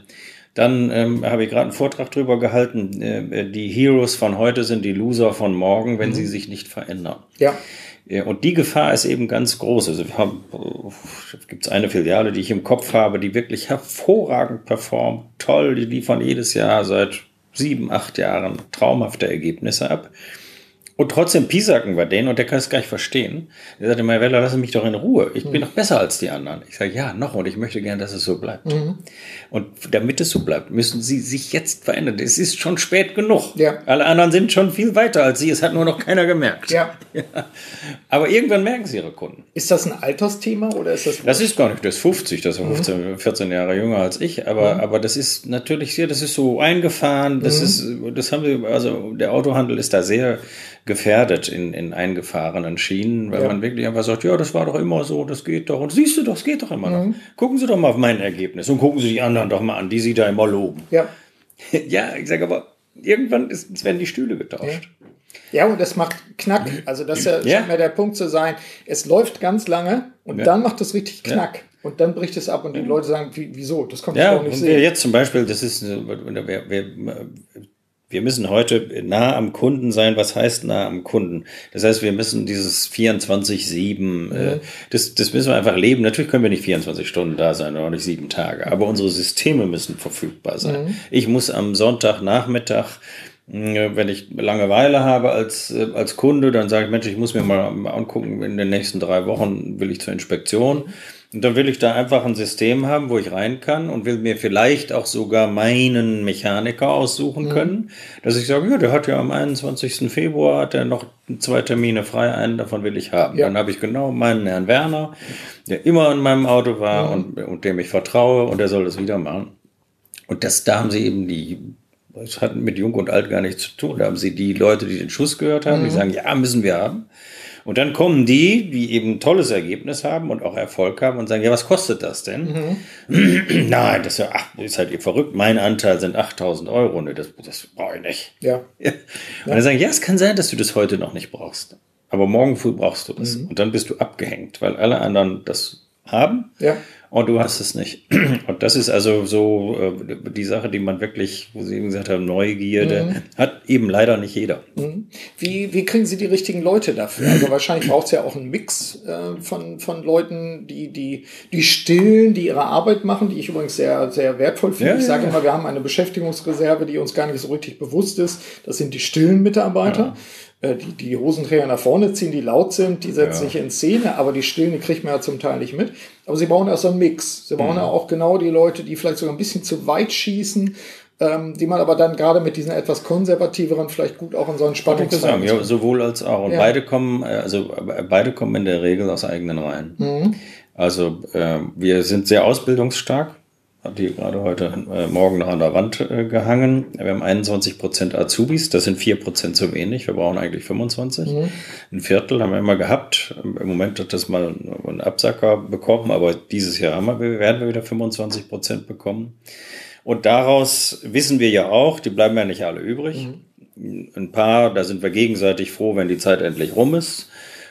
dann ähm, habe ich gerade einen Vortrag drüber gehalten. Äh, die Heroes von heute sind die Loser von morgen, wenn mhm. sie sich nicht verändern. Ja. Und die Gefahr ist eben ganz groß. Also wir haben, äh, gibt es eine Filiale, die ich im Kopf habe, die wirklich hervorragend performt, toll, die liefern jedes Jahr seit sieben, acht Jahren traumhafte Ergebnisse ab. Und trotzdem piesacken wir den und der kann es gar nicht verstehen. Der sagt immer, Weller, lass mich doch in Ruhe. Ich mhm. bin doch besser als die anderen. Ich sage, ja, noch und ich möchte gern, dass es so bleibt. Mhm. Und damit es so bleibt, müssen Sie sich jetzt verändern. Es ist schon spät genug. Ja. Alle anderen sind schon viel weiter als Sie. Es hat nur noch keiner gemerkt. Ja. ja. Aber irgendwann merken Sie Ihre Kunden. Ist das ein Altersthema oder ist das? Das ist gar nicht. Das ist 50. Das ist 15, 14 Jahre jünger als ich. Aber, mhm. aber das ist natürlich sehr, das ist so eingefahren. Das mhm. ist, das haben wir, also der Autohandel ist da sehr gefährdet in, in eingefahrenen Schienen, weil ja. man wirklich einfach sagt, ja, das war doch immer so, das geht doch. Und siehst du doch, es geht doch immer mhm. noch. Gucken Sie doch mal auf mein Ergebnis und gucken Sie die anderen doch mal an, die Sie da immer loben. Ja. ja, ich sage aber, irgendwann ist, werden die Stühle getauscht. Ja. ja und das macht Knack. Also das ja, ja. scheint mir der Punkt zu sein. Es läuft ganz lange und ja. dann macht es richtig Knack. Und dann bricht es ab und die Leute sagen, wieso? Das kommt ja, doch nicht sehen. Jetzt zum Beispiel, das ist, wer, wer, wir müssen heute nah am Kunden sein. Was heißt nah am Kunden? Das heißt, wir müssen dieses 24-7, mhm. äh, das, das müssen wir einfach leben. Natürlich können wir nicht 24 Stunden da sein oder nicht sieben Tage, aber unsere Systeme müssen verfügbar sein. Mhm. Ich muss am Sonntagnachmittag äh, wenn ich Langeweile habe als, äh, als Kunde, dann sage ich, Mensch, ich muss mir mal angucken, in den nächsten drei Wochen will ich zur Inspektion. Und dann will ich da einfach ein System haben, wo ich rein kann und will mir vielleicht auch sogar meinen Mechaniker aussuchen mhm. können, dass ich sage, ja, der hat ja am 21. Februar hat er noch zwei Termine frei, einen davon will ich haben. Ja. Dann habe ich genau meinen Herrn Werner, der immer in meinem Auto war mhm. und, und dem ich vertraue und der soll das wieder machen. Und das, da haben sie eben die das hat mit Jung und Alt gar nichts zu tun. Da haben sie die Leute, die den Schuss gehört haben, mhm. die sagen, ja, müssen wir haben. Und dann kommen die, die eben ein tolles Ergebnis haben und auch Erfolg haben und sagen, ja, was kostet das denn? Mhm. Nein, das ist ja, ach, ist halt ihr verrückt. Mein Anteil sind 8000 Euro. Ne, das, das brauche ich nicht. Ja. ja. Und dann sagen, ja, es kann sein, dass du das heute noch nicht brauchst. Aber morgen früh brauchst du das. Mhm. Und dann bist du abgehängt, weil alle anderen das haben. Ja und du hast es nicht. Und das ist also so äh, die Sache, die man wirklich, wo Sie eben gesagt haben, Neugierde, mhm. hat eben leider nicht jeder. Mhm. Wie, wie kriegen Sie die richtigen Leute dafür? Also wahrscheinlich braucht es ja auch einen Mix äh, von, von Leuten, die, die, die stillen, die ihre Arbeit machen, die ich übrigens sehr, sehr wertvoll finde. Ja, ich sage ja. immer, wir haben eine Beschäftigungsreserve, die uns gar nicht so richtig bewusst ist. Das sind die stillen Mitarbeiter. Ja. Äh, die, die Hosenträger nach vorne ziehen, die laut sind, die setzen ja. sich in Szene, aber die Stillen, die kriegt man ja zum Teil nicht mit. Aber sie brauchen ja so einen Mix. Sie brauchen mhm. ja auch genau die Leute, die vielleicht sogar ein bisschen zu weit schießen, ähm, die man aber dann gerade mit diesen etwas konservativeren vielleicht gut auch in so einen Spannungsfeld. Ja, sowohl als auch. Und ja. beide kommen, äh, also äh, beide kommen in der Regel aus eigenen Reihen. Mhm. Also äh, wir sind sehr ausbildungsstark habe die gerade heute äh, Morgen noch an der Wand äh, gehangen. Wir haben 21 Prozent Azubis, das sind 4 Prozent zu wenig. Wir brauchen eigentlich 25. Mhm. Ein Viertel haben wir immer gehabt. Im Moment hat das mal einen Absacker bekommen, aber dieses Jahr haben wir, werden wir wieder 25 Prozent bekommen. Und daraus wissen wir ja auch, die bleiben ja nicht alle übrig. Mhm. Ein paar, da sind wir gegenseitig froh, wenn die Zeit endlich rum ist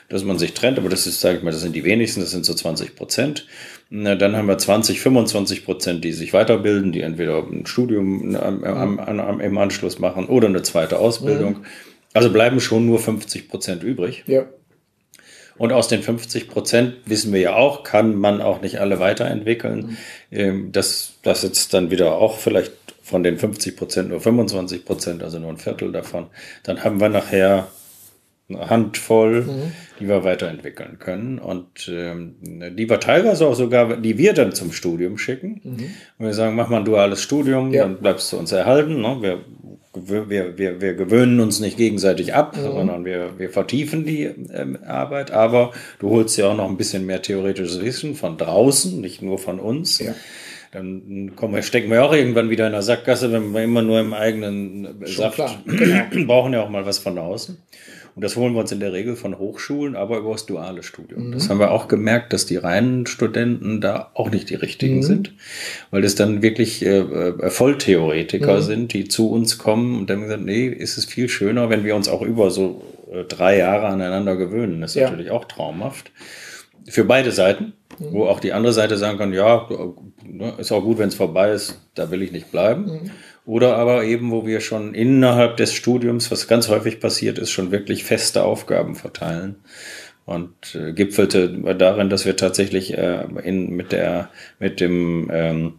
dass man sich trennt, aber das ist, sage ich mal, das sind die wenigsten, das sind so 20 Prozent. Dann haben wir 20, 25 Prozent, die sich weiterbilden, die entweder ein Studium am, am, am, im Anschluss machen oder eine zweite Ausbildung. Mhm. Also bleiben schon nur 50 Prozent übrig. Ja. Und aus den 50 Prozent wissen wir ja auch, kann man auch nicht alle weiterentwickeln. Mhm. Das, das jetzt dann wieder auch vielleicht von den 50 Prozent nur 25 Prozent, also nur ein Viertel davon. Dann haben wir nachher eine Handvoll, mhm. die wir weiterentwickeln können und ähm, die wir teilweise auch sogar, die wir dann zum Studium schicken. Mhm. Und wir sagen, mach mal ein duales Studium, ja. dann bleibst du uns erhalten. Ne? Wir, wir, wir, wir gewöhnen uns nicht gegenseitig ab, mhm. sondern wir, wir vertiefen die ähm, Arbeit, aber du holst ja auch noch ein bisschen mehr theoretisches Wissen von draußen, nicht nur von uns. Ja. Dann kommen wir, stecken wir auch irgendwann wieder in der Sackgasse, wenn wir immer nur im eigenen Schon Saft genau. brauchen ja auch mal was von außen. Und das holen wir uns in der Regel von Hochschulen, aber über das duale Studium. Mhm. Das haben wir auch gemerkt, dass die reinen Studenten da auch nicht die richtigen mhm. sind, weil das dann wirklich äh, äh, Volltheoretiker mhm. sind, die zu uns kommen und dann gesagt, nee, ist es viel schöner, wenn wir uns auch über so äh, drei Jahre aneinander gewöhnen. Das ist ja. natürlich auch traumhaft. Für beide Seiten, mhm. wo auch die andere Seite sagen kann, ja, ne, ist auch gut, wenn es vorbei ist, da will ich nicht bleiben. Oder aber eben, wo wir schon innerhalb des Studiums, was ganz häufig passiert ist, schon wirklich feste Aufgaben verteilen. Und äh, gipfelte darin, dass wir tatsächlich äh, in, mit, der, mit dem ähm,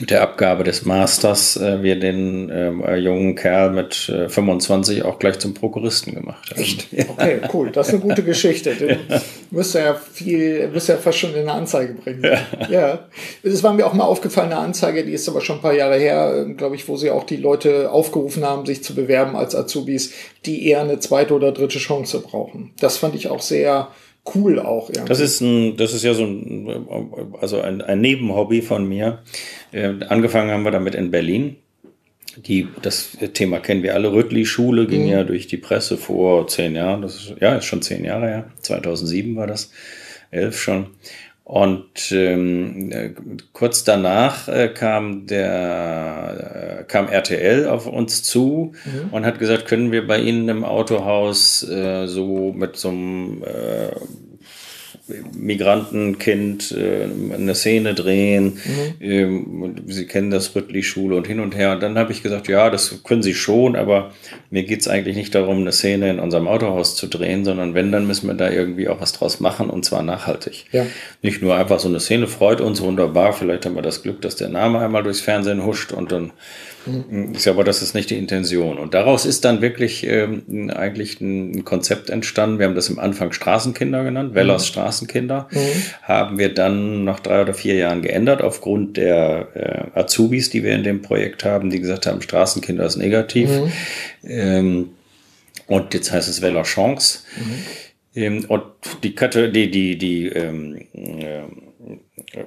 mit der Abgabe des Masters äh, wir den äh, jungen Kerl mit äh, 25 auch gleich zum Prokuristen gemacht haben. Echt? Okay, cool. Das ist eine gute Geschichte. Den ja. müsste ja viel, müsste ja fast schon in eine Anzeige bringen. Ja. ja. Es war mir auch mal aufgefallen, eine Anzeige, die ist aber schon ein paar Jahre her, äh, glaube ich, wo sie auch die Leute aufgerufen haben, sich zu bewerben als Azubis, die eher eine zweite oder dritte Chance brauchen. Das fand ich auch sehr, cool auch. Irgendwie. Das ist ein, das ist ja so ein, also ein, ein Nebenhobby von mir. Äh, angefangen haben wir damit in Berlin. Die, das Thema kennen wir alle. Rüttli-Schule ging mhm. ja durch die Presse vor zehn Jahren. Das ist, ja, ist schon zehn Jahre her. 2007 war das. Elf schon. Und ähm, kurz danach äh, kam der äh, kam RTL auf uns zu mhm. und hat gesagt, können wir bei Ihnen im Autohaus äh, so mit so einem äh, Migrantenkind äh, eine Szene drehen. Mhm. Ähm, Sie kennen das Rüttli-Schule und hin und her. Und dann habe ich gesagt, ja, das können Sie schon, aber mir geht es eigentlich nicht darum, eine Szene in unserem Autohaus zu drehen, sondern wenn, dann müssen wir da irgendwie auch was draus machen und zwar nachhaltig. Ja. Nicht nur einfach so eine Szene freut uns wunderbar. Vielleicht haben wir das Glück, dass der Name einmal durchs Fernsehen huscht und dann Mhm. Ist aber das ist nicht die Intention. Und daraus ist dann wirklich ähm, eigentlich ein Konzept entstanden. Wir haben das im Anfang Straßenkinder genannt, Wellers mhm. Straßenkinder. Mhm. Haben wir dann nach drei oder vier Jahren geändert aufgrund der äh, Azubis, die wir in dem Projekt haben, die gesagt haben, Straßenkinder ist negativ. Mhm. Ähm, und jetzt heißt es Weller Chance. Mhm. Ähm, und die, die, die, die ähm, äh,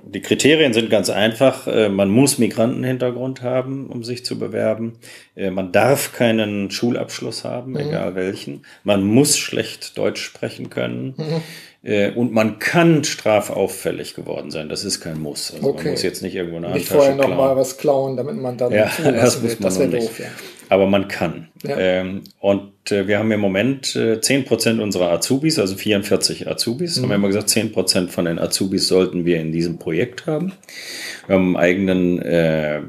die Kriterien sind ganz einfach. Äh, man muss Migrantenhintergrund haben, um sich zu bewerben. Äh, man darf keinen Schulabschluss haben, mhm. egal welchen. Man muss schlecht Deutsch sprechen können. Mhm. Äh, und man kann strafauffällig geworden sein. Das ist kein Muss. Also okay. man muss jetzt nicht irgendwo eine Handtasche Nicht vorher noch mal was klauen, damit man dann ja, das man das wäre doof, ja aber man kann. Ja. Ähm, und äh, wir haben im Moment äh, 10% unserer Azubis, also 44 Azubis, mhm. haben wir immer gesagt, 10% von den Azubis sollten wir in diesem Projekt haben. Wir haben einen eigenen, äh, äh,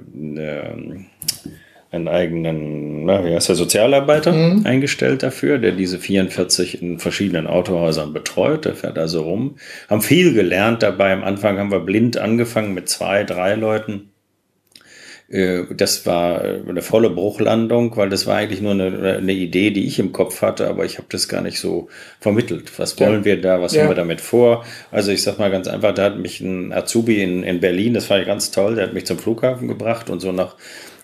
einen eigenen, na, wie heißt der, Sozialarbeiter mhm. eingestellt dafür, der diese 44 in verschiedenen Autohäusern betreut. Der fährt also rum. Haben viel gelernt dabei. Am Anfang haben wir blind angefangen mit zwei, drei Leuten äh, das war eine volle Bruchlandung, weil das war eigentlich nur eine, eine Idee, die ich im Kopf hatte, aber ich habe das gar nicht so vermittelt. Was wollen ja. wir da, was ja. haben wir damit vor? Also ich sag mal ganz einfach, da hat mich ein Azubi in, in Berlin, das war ganz toll, der hat mich zum Flughafen gebracht und so nach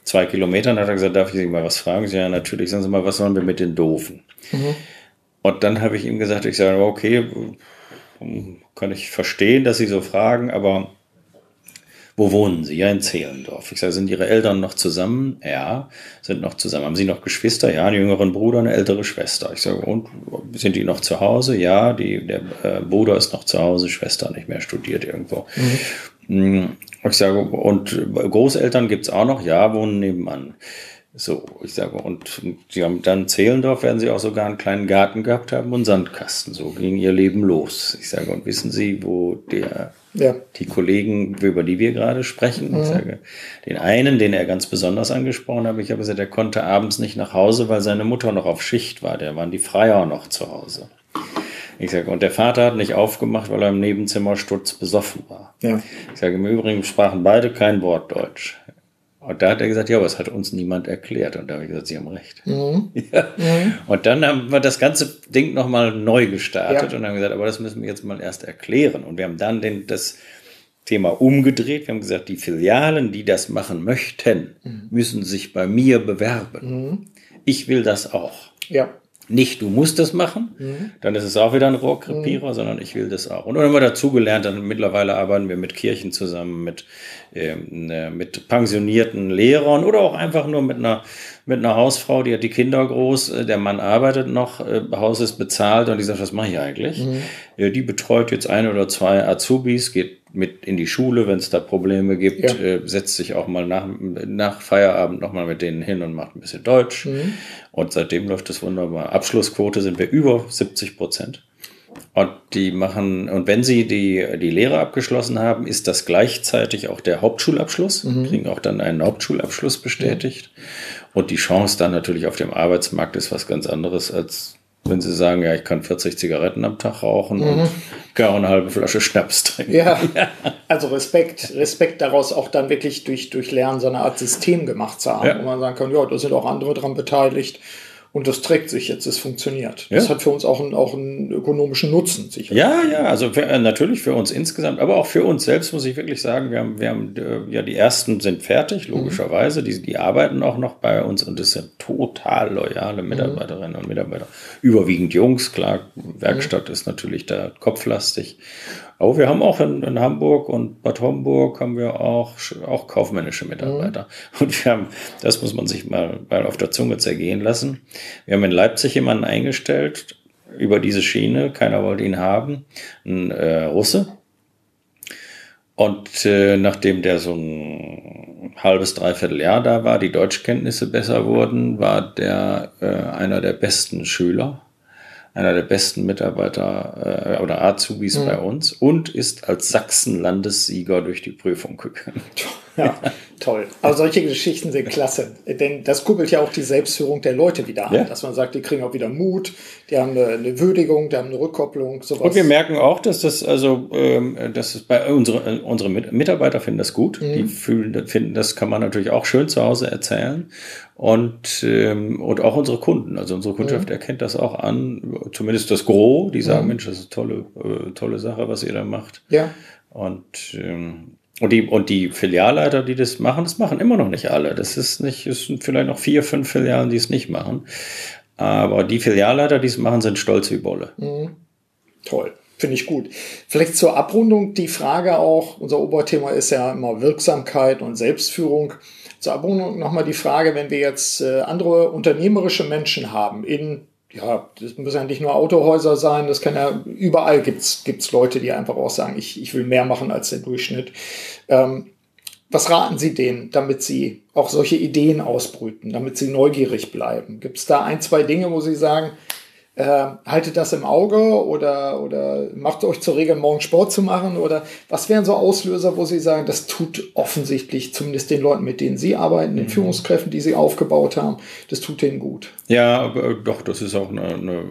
zwei Kilometern hat er gesagt, darf ich Sie mal was fragen? Ich, ja, natürlich, sagen Sie mal, was sollen wir mit den Doofen? Mhm. Und dann habe ich ihm gesagt, ich sage, okay, kann ich verstehen, dass Sie so fragen, aber wo wohnen Sie? Ja, in Zehlendorf. Ich sage, sind Ihre Eltern noch zusammen? Ja, sind noch zusammen. Haben Sie noch Geschwister? Ja, einen jüngeren Bruder, eine ältere Schwester. Ich sage, und sind die noch zu Hause? Ja, die, der äh, Bruder ist noch zu Hause, Schwester nicht mehr, studiert irgendwo. Mhm. Ich sage, und Großeltern gibt's auch noch? Ja, wohnen nebenan. So, ich sage, und sie haben dann Zehlendorf, werden sie auch sogar einen kleinen Garten gehabt haben und Sandkasten. So ging ihr Leben los. Ich sage, und wissen Sie, wo der ja. die Kollegen, über die wir gerade sprechen. Mhm. Ich sage, den einen, den er ganz besonders angesprochen hat, ich habe gesagt, er konnte abends nicht nach Hause, weil seine Mutter noch auf Schicht war. Der waren die Freier noch zu Hause. Ich sage, und der Vater hat nicht aufgemacht, weil er im Nebenzimmer stutz besoffen war. Ja. Ich sage, im Übrigen sprachen beide kein Wort Deutsch. Und da hat er gesagt, ja, aber es hat uns niemand erklärt. Und da habe ich gesagt, Sie haben recht. Mhm. Ja. Mhm. Und dann haben wir das ganze Ding nochmal neu gestartet ja. und haben gesagt, aber das müssen wir jetzt mal erst erklären. Und wir haben dann den, das Thema umgedreht. Wir haben gesagt, die Filialen, die das machen möchten, mhm. müssen sich bei mir bewerben. Mhm. Ich will das auch. Ja nicht, du musst das machen, mhm. dann ist es auch wieder ein Rohrkrepierer, mhm. sondern ich will das auch. Und dann haben wir dazugelernt, dann mittlerweile arbeiten wir mit Kirchen zusammen, mit, ähm, äh, mit pensionierten Lehrern oder auch einfach nur mit einer, mit einer Hausfrau, die hat die Kinder groß, äh, der Mann arbeitet noch, äh, Haus ist bezahlt und die sagt, was mache ich eigentlich? Mhm. Äh, die betreut jetzt ein oder zwei Azubis, geht mit in die Schule, wenn es da Probleme gibt, ja. äh, setzt sich auch mal nach, nach Feierabend nochmal mit denen hin und macht ein bisschen Deutsch. Mhm. Und seitdem läuft es wunderbar. Abschlussquote sind wir über 70 Prozent. Und die machen, und wenn sie die, die Lehre abgeschlossen haben, ist das gleichzeitig auch der Hauptschulabschluss, mhm. kriegen auch dann einen Hauptschulabschluss bestätigt. Mhm. Und die Chance dann natürlich auf dem Arbeitsmarkt ist was ganz anderes als wenn sie sagen, ja, ich kann 40 Zigaretten am Tag rauchen mhm. und auch eine halbe Flasche Schnaps trinken. Ja, also Respekt, Respekt daraus auch dann wirklich durch, durch Lernen so eine Art System gemacht zu haben, ja. wo man sagen kann, ja, da sind auch andere dran beteiligt. Und das trägt sich jetzt, es funktioniert. Ja. Das hat für uns auch einen, auch einen ökonomischen Nutzen, sicher. Ja, ja, also für, äh, natürlich für uns insgesamt, aber auch für uns selbst muss ich wirklich sagen, wir haben, wir haben äh, ja, die ersten sind fertig, logischerweise. Mhm. Die, die arbeiten auch noch bei uns und es sind total loyale mhm. Mitarbeiterinnen mhm. und Mitarbeiter. Überwiegend Jungs, klar, Werkstatt mhm. ist natürlich da kopflastig. Aber wir haben auch in, in, Hamburg und Bad Homburg haben wir auch, auch kaufmännische Mitarbeiter. Mhm. Und wir haben, das muss man sich mal, mal auf der Zunge zergehen lassen. Wir haben in Leipzig jemanden eingestellt über diese Schiene, keiner wollte ihn haben, ein äh, Russe. Und äh, nachdem der so ein halbes, dreiviertel Jahr da war, die Deutschkenntnisse besser wurden, war der äh, einer der besten Schüler einer der besten Mitarbeiter äh, oder Azubis mhm. bei uns und ist als Sachsen-Landessieger durch die Prüfung gegangen. Ja, toll. Aber solche Geschichten sind klasse. Denn das kuppelt ja auch die Selbstführung der Leute wieder an. Ja. Dass man sagt, die kriegen auch wieder Mut, die haben eine, eine Würdigung, die haben eine Rückkopplung, sowas. Und wir merken auch, dass das, also, ähm, dass es bei unsere, unsere Mitarbeiter finden das gut. Mhm. Die fühlen, finden, das kann man natürlich auch schön zu Hause erzählen. Und, ähm, und auch unsere Kunden. Also unsere Kundschaft mhm. erkennt das auch an, zumindest das Gros, die sagen, mhm. Mensch, das ist eine tolle, äh, tolle Sache, was ihr da macht. Ja. Und ähm, und die, und die Filialleiter, die das machen, das machen immer noch nicht alle. Das ist nicht, es sind vielleicht noch vier, fünf Filialen, die es nicht machen. Aber die Filialleiter, die es machen, sind stolz wie Bolle. Mhm. Toll. Finde ich gut. Vielleicht zur Abrundung die Frage auch, unser Oberthema ist ja immer Wirksamkeit und Selbstführung. Zur Abrundung nochmal die Frage, wenn wir jetzt äh, andere unternehmerische Menschen haben in ja, das müssen ja nicht nur Autohäuser sein, das kann ja überall gibt's gibt's Leute, die einfach auch sagen, ich, ich will mehr machen als der Durchschnitt. Ähm, was raten Sie denen, damit sie auch solche Ideen ausbrüten, damit sie neugierig bleiben? Gibt es da ein, zwei Dinge, wo Sie sagen, äh, haltet das im Auge oder, oder macht euch zur Regel, morgen Sport zu machen? Oder was wären so Auslöser, wo Sie sagen, das tut offensichtlich, zumindest den Leuten, mit denen Sie arbeiten, den mhm. Führungskräften, die Sie aufgebaut haben, das tut denen gut? Ja, aber doch, das ist auch eine, eine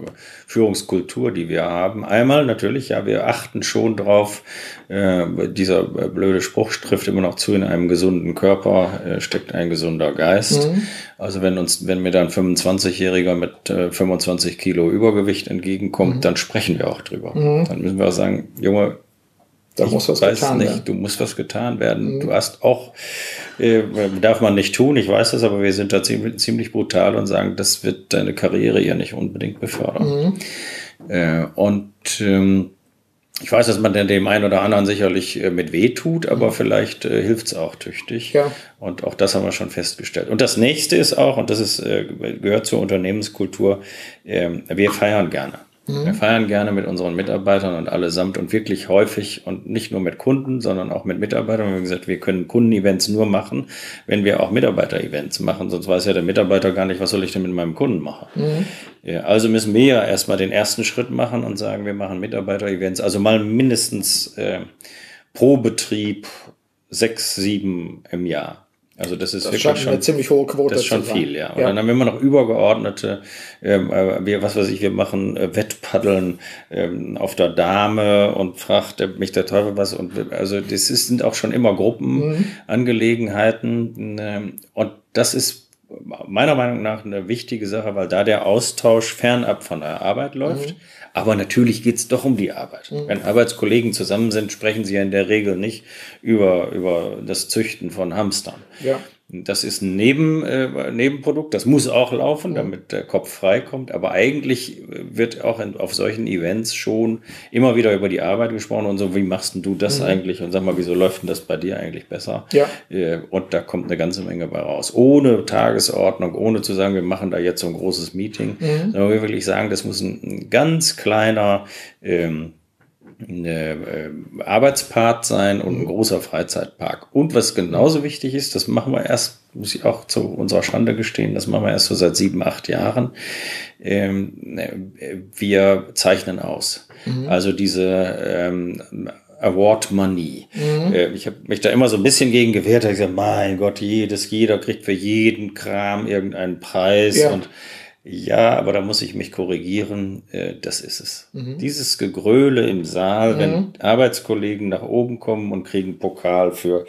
Führungskultur, die wir haben. Einmal natürlich, ja, wir achten schon drauf, äh, dieser blöde Spruch trifft immer noch zu, in einem gesunden Körper äh, steckt ein gesunder Geist. Mhm. Also wenn uns, wenn mir dann 25-Jähriger mit äh, 25 Kilo Übergewicht entgegenkommt, mhm. dann sprechen wir auch drüber. Mhm. Dann müssen wir auch sagen, Junge, da ich muss was weiß getan nicht, werden. du musst was getan werden. Mhm. Du hast auch, äh, darf man nicht tun, ich weiß das, aber wir sind da ziemlich, ziemlich brutal und sagen, das wird deine Karriere ja nicht unbedingt befördern. Mhm. Äh, und ähm, ich weiß, dass man dem einen oder anderen sicherlich äh, mit weh tut, aber mhm. vielleicht äh, hilft es auch tüchtig. Ja. Und auch das haben wir schon festgestellt. Und das nächste ist auch, und das ist, äh, gehört zur Unternehmenskultur, äh, wir feiern gerne. Mhm. Wir feiern gerne mit unseren Mitarbeitern und allesamt und wirklich häufig und nicht nur mit Kunden, sondern auch mit Mitarbeitern. Wir haben gesagt, wir können Kundenevents nur machen, wenn wir auch Mitarbeiter-Events machen. Sonst weiß ja der Mitarbeiter gar nicht, was soll ich denn mit meinem Kunden machen. Mhm. Ja, also müssen wir ja erstmal den ersten Schritt machen und sagen, wir machen Mitarbeiter-Events. Also mal mindestens äh, pro Betrieb sechs, sieben im Jahr. Also das ist das wirklich schon eine ziemlich hohe Quote. Das ist schon viel, ja. Und ja. dann haben wir immer noch übergeordnete, ähm, äh, wir, was weiß ich, wir machen äh, Wettpaddeln ähm, auf der Dame und fragt mich der Teufel was. Und also das ist, sind auch schon immer Gruppenangelegenheiten. Mhm. Ähm, und das ist meiner Meinung nach eine wichtige Sache, weil da der Austausch fernab von der Arbeit läuft. Mhm. Aber natürlich geht es doch um die Arbeit. Mhm. Wenn Arbeitskollegen zusammen sind, sprechen sie ja in der Regel nicht über, über das Züchten von Hamstern. Ja. Das ist ein Neben, äh, Nebenprodukt, das muss auch laufen, damit der Kopf frei kommt. Aber eigentlich wird auch in, auf solchen Events schon immer wieder über die Arbeit gesprochen und so, wie machst denn du das mhm. eigentlich? Und sag mal, wieso läuft denn das bei dir eigentlich besser? Ja. Äh, und da kommt eine ganze Menge bei raus. Ohne Tagesordnung, ohne zu sagen, wir machen da jetzt so ein großes Meeting, mhm. sondern wir wirklich sagen, das muss ein, ein ganz kleiner ähm, äh, Arbeitspart sein und ein großer Freizeitpark. Und was genauso wichtig ist, das machen wir erst, muss ich auch zu unserer Schande gestehen, das machen wir erst so seit sieben, acht Jahren. Ähm, äh, wir zeichnen aus. Mhm. Also diese ähm, Award Money. Mhm. Äh, ich habe mich da immer so ein bisschen gegen gewehrt. Ich gesagt, mein Gott, jedes, jeder kriegt für jeden Kram irgendeinen Preis ja. und Ja, aber da muss ich mich korrigieren. Äh, das ist es. Mhm. Dieses Gegröle im Saal, mhm. wenn Arbeitskollegen nach oben kommen und kriegen Pokal für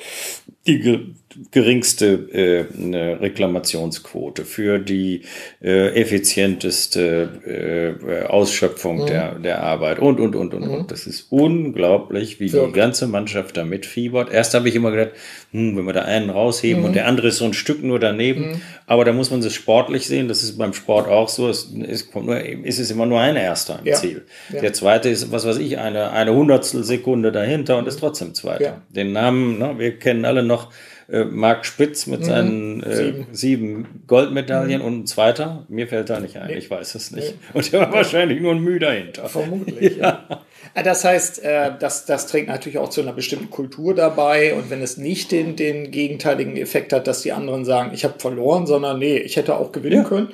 die geringste äh, Reklamationsquote, für die äh, effizienteste äh, Ausschöpfung mhm. der, der Arbeit und, und, und, und, mhm. und. Das ist unglaublich, wie Wirkt. die ganze Mannschaft da mitfiebert. Erst habe ich immer gedacht, hm, wenn wir da einen rausheben mhm. und der andere ist so ein Stück nur daneben, mhm. aber da muss man es sportlich sehen, das ist beim Sport auch so, es, es, kommt nur, es ist immer nur ein Erster im ja. Ziel. Ja. Der zweite ist, was weiß ich, eine, eine Hundertstel Sekunde dahinter und ist trotzdem Zweiter. Ja. Den Namen, ne, wir kennen alle noch äh, Marc Spitz mit mhm. seinen äh, sieben. sieben. Goldmedaillen mhm. und ein zweiter. Mir fällt da nicht ein, nee. ich weiß es nicht. Nee. Und der war wahrscheinlich nur ein Mühe dahinter. Vermutlich, ja. ja. Ah, das heißt, äh, das, das trägt natürlich auch zu einer bestimmten Kultur dabei. Und wenn es nicht den, den gegenteiligen Effekt hat, dass die anderen sagen, ich habe verloren, sondern nee, ich hätte auch gewinnen ja. können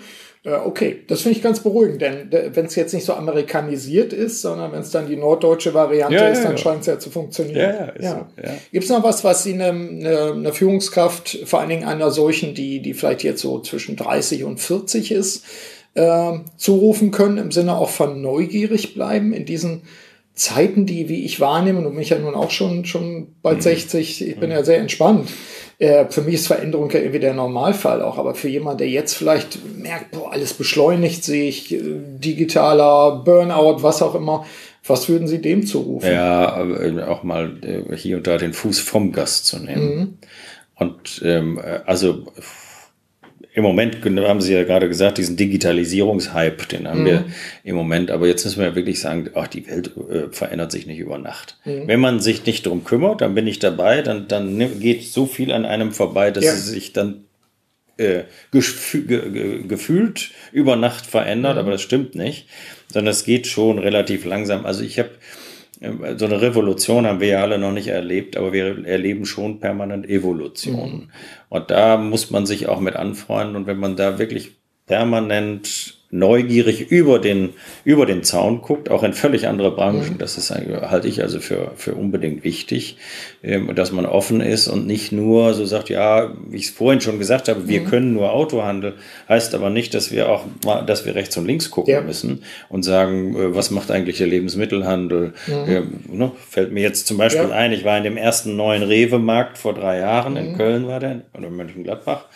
okay, das finde ich ganz beruhigend, denn wenn es jetzt nicht so amerikanisiert ist, sondern wenn es dann die norddeutsche Variante ja, ist, dann ja. scheint es ja zu funktionieren. Ja, ja, ja. Gibt es noch was, was Sie eine, eine, eine, Führungskraft, vor allen Dingen einer solchen, die, die vielleicht jetzt so zwischen 30 und 40 ist, äh, zurufen können, im Sinne auch von neugierig bleiben in diesen Zeiten, die, wie ich wahrnehme, und mich ja nun auch schon, schon bald mhm. 60, ich bin mhm. ja sehr entspannt. Äh, für mich ist Veränderung ja irgendwie der Normalfall auch, aber für jemanden, der jetzt vielleicht merkt, boah, alles beschleunigt sich, äh, digitaler Burnout, was auch immer, was würden Sie dem zurufen? Ja, auch mal äh, hier und da den Fuß vom Gast zu nehmen. Mhm. Und ähm, also im Moment haben Sie ja gerade gesagt, diesen Digitalisierungshype, den haben mhm. wir im Moment. Aber jetzt müssen wir ja wirklich sagen, ach, die Welt äh, verändert sich nicht über Nacht. Mhm. Wenn man sich nicht drum kümmert, dann bin ich dabei, dann, dann geht so viel an einem vorbei, dass ja. es sich dann äh, gefühlt über Nacht verändert, mhm. aber das stimmt nicht, sondern es geht schon relativ langsam. Also ich habe so eine Revolution haben wir ja alle noch nicht erlebt, aber wir erleben schon permanent Evolution. Mhm. Und da muss man sich auch mit anfreunden. Und wenn man da wirklich permanent neugierig über den, über den Zaun guckt, auch in völlig andere Branchen. Mhm. Das ist, halte ich also für, für unbedingt wichtig, ähm, dass man offen ist und nicht nur so sagt, ja, wie ich es vorhin schon gesagt habe, wir mhm. können nur Autohandel, heißt aber nicht, dass wir auch mal, dass wir rechts und links gucken ja. müssen und sagen, äh, was macht eigentlich der Lebensmittelhandel? Mhm. Ja, ne, fällt mir jetzt zum Beispiel ja. ein, ich war in dem ersten neuen Rewe-Markt vor drei Jahren, in mhm. Köln war der, oder in Mönchengladbach.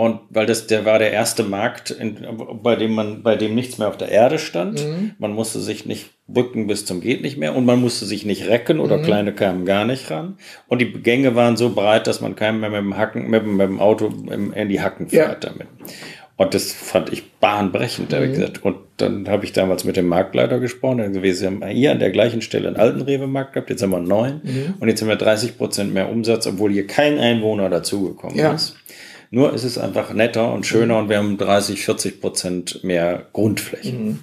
Und weil das, der war der erste Markt, in, bei dem man, bei dem nichts mehr auf der Erde stand. Mhm. Man musste sich nicht bücken bis zum geht nicht mehr und man musste sich nicht recken oder mhm. kleine kamen gar nicht ran. Und die Gänge waren so breit, dass man keinen mehr mit dem Hacken, mit, mit dem Auto in die Hacken fährt ja. damit. Und das fand ich bahnbrechend, mhm. gesagt. Und dann habe ich damals mit dem Marktleiter gesprochen. Wir haben hier an der gleichen Stelle einen alten Rewe-Markt gehabt, jetzt haben wir einen neuen. Mhm. Und jetzt haben wir 30 Prozent mehr Umsatz, obwohl hier kein Einwohner dazugekommen ja. ist. Nur ist es einfach netter und schöner mhm. und wir haben 30, 40 Prozent mehr Grundfläche. Mhm.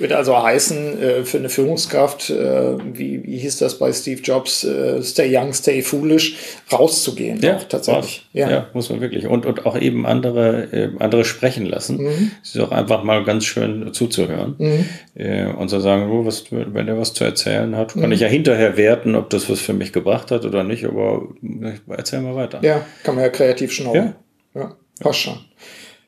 Würde also heißen, äh, für eine Führungskraft, äh, wie, wie hieß das bei Steve Jobs, äh, stay young, stay foolish, rauszugehen. Ja, auch tatsächlich. Ja. ja. muss man wirklich. Und, und auch eben andere, andere sprechen lassen. Mhm. Es ist auch einfach mal ganz schön zuzuhören. Mhm. Und zu sagen, oh, was, wenn er was zu erzählen hat, kann mhm. ich ja hinterher werten, ob das was für mich gebracht hat oder nicht, aber erzähl mal weiter. Ja, kann man ja kreativ schnauben. Ja. Ja, passt schon.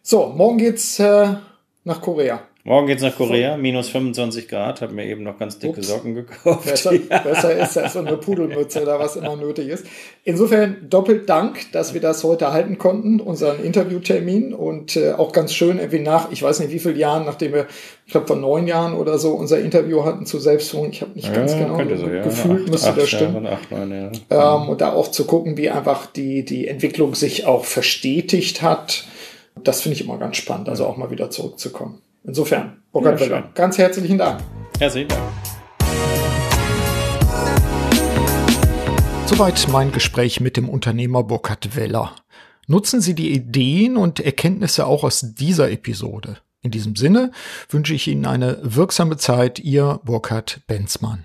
So, morgen geht's äh, nach Korea. Morgen geht's nach Korea, minus 25 Grad. Habe mir eben noch ganz dicke Ups. Socken gekauft. Besser, besser ist das so eine Pudelmütze oder was immer nötig ist. Insofern doppelt Dank, dass wir das heute halten konnten, unseren Interviewtermin. Und äh, auch ganz schön, irgendwie nach, ich weiß nicht wie viele Jahren, nachdem wir, ich glaube vor neun Jahren oder so, unser Interview hatten zu Selbstführung. Ich habe nicht ja, ganz genau so, ja. gefühlt, acht, müsste acht das stimmen. Jahre, acht, neun, ja. ähm, und da auch zu gucken, wie einfach die, die Entwicklung sich auch verstetigt hat. Das finde ich immer ganz spannend, also auch mal wieder zurückzukommen. Insofern, Burkhard ja, Weller, ganz herzlichen Dank. Herzlichen Dank. Soweit mein Gespräch mit dem Unternehmer Burkhard Weller. Nutzen Sie die Ideen und Erkenntnisse auch aus dieser Episode. In diesem Sinne wünsche ich Ihnen eine wirksame Zeit, Ihr Burkhard Benzmann.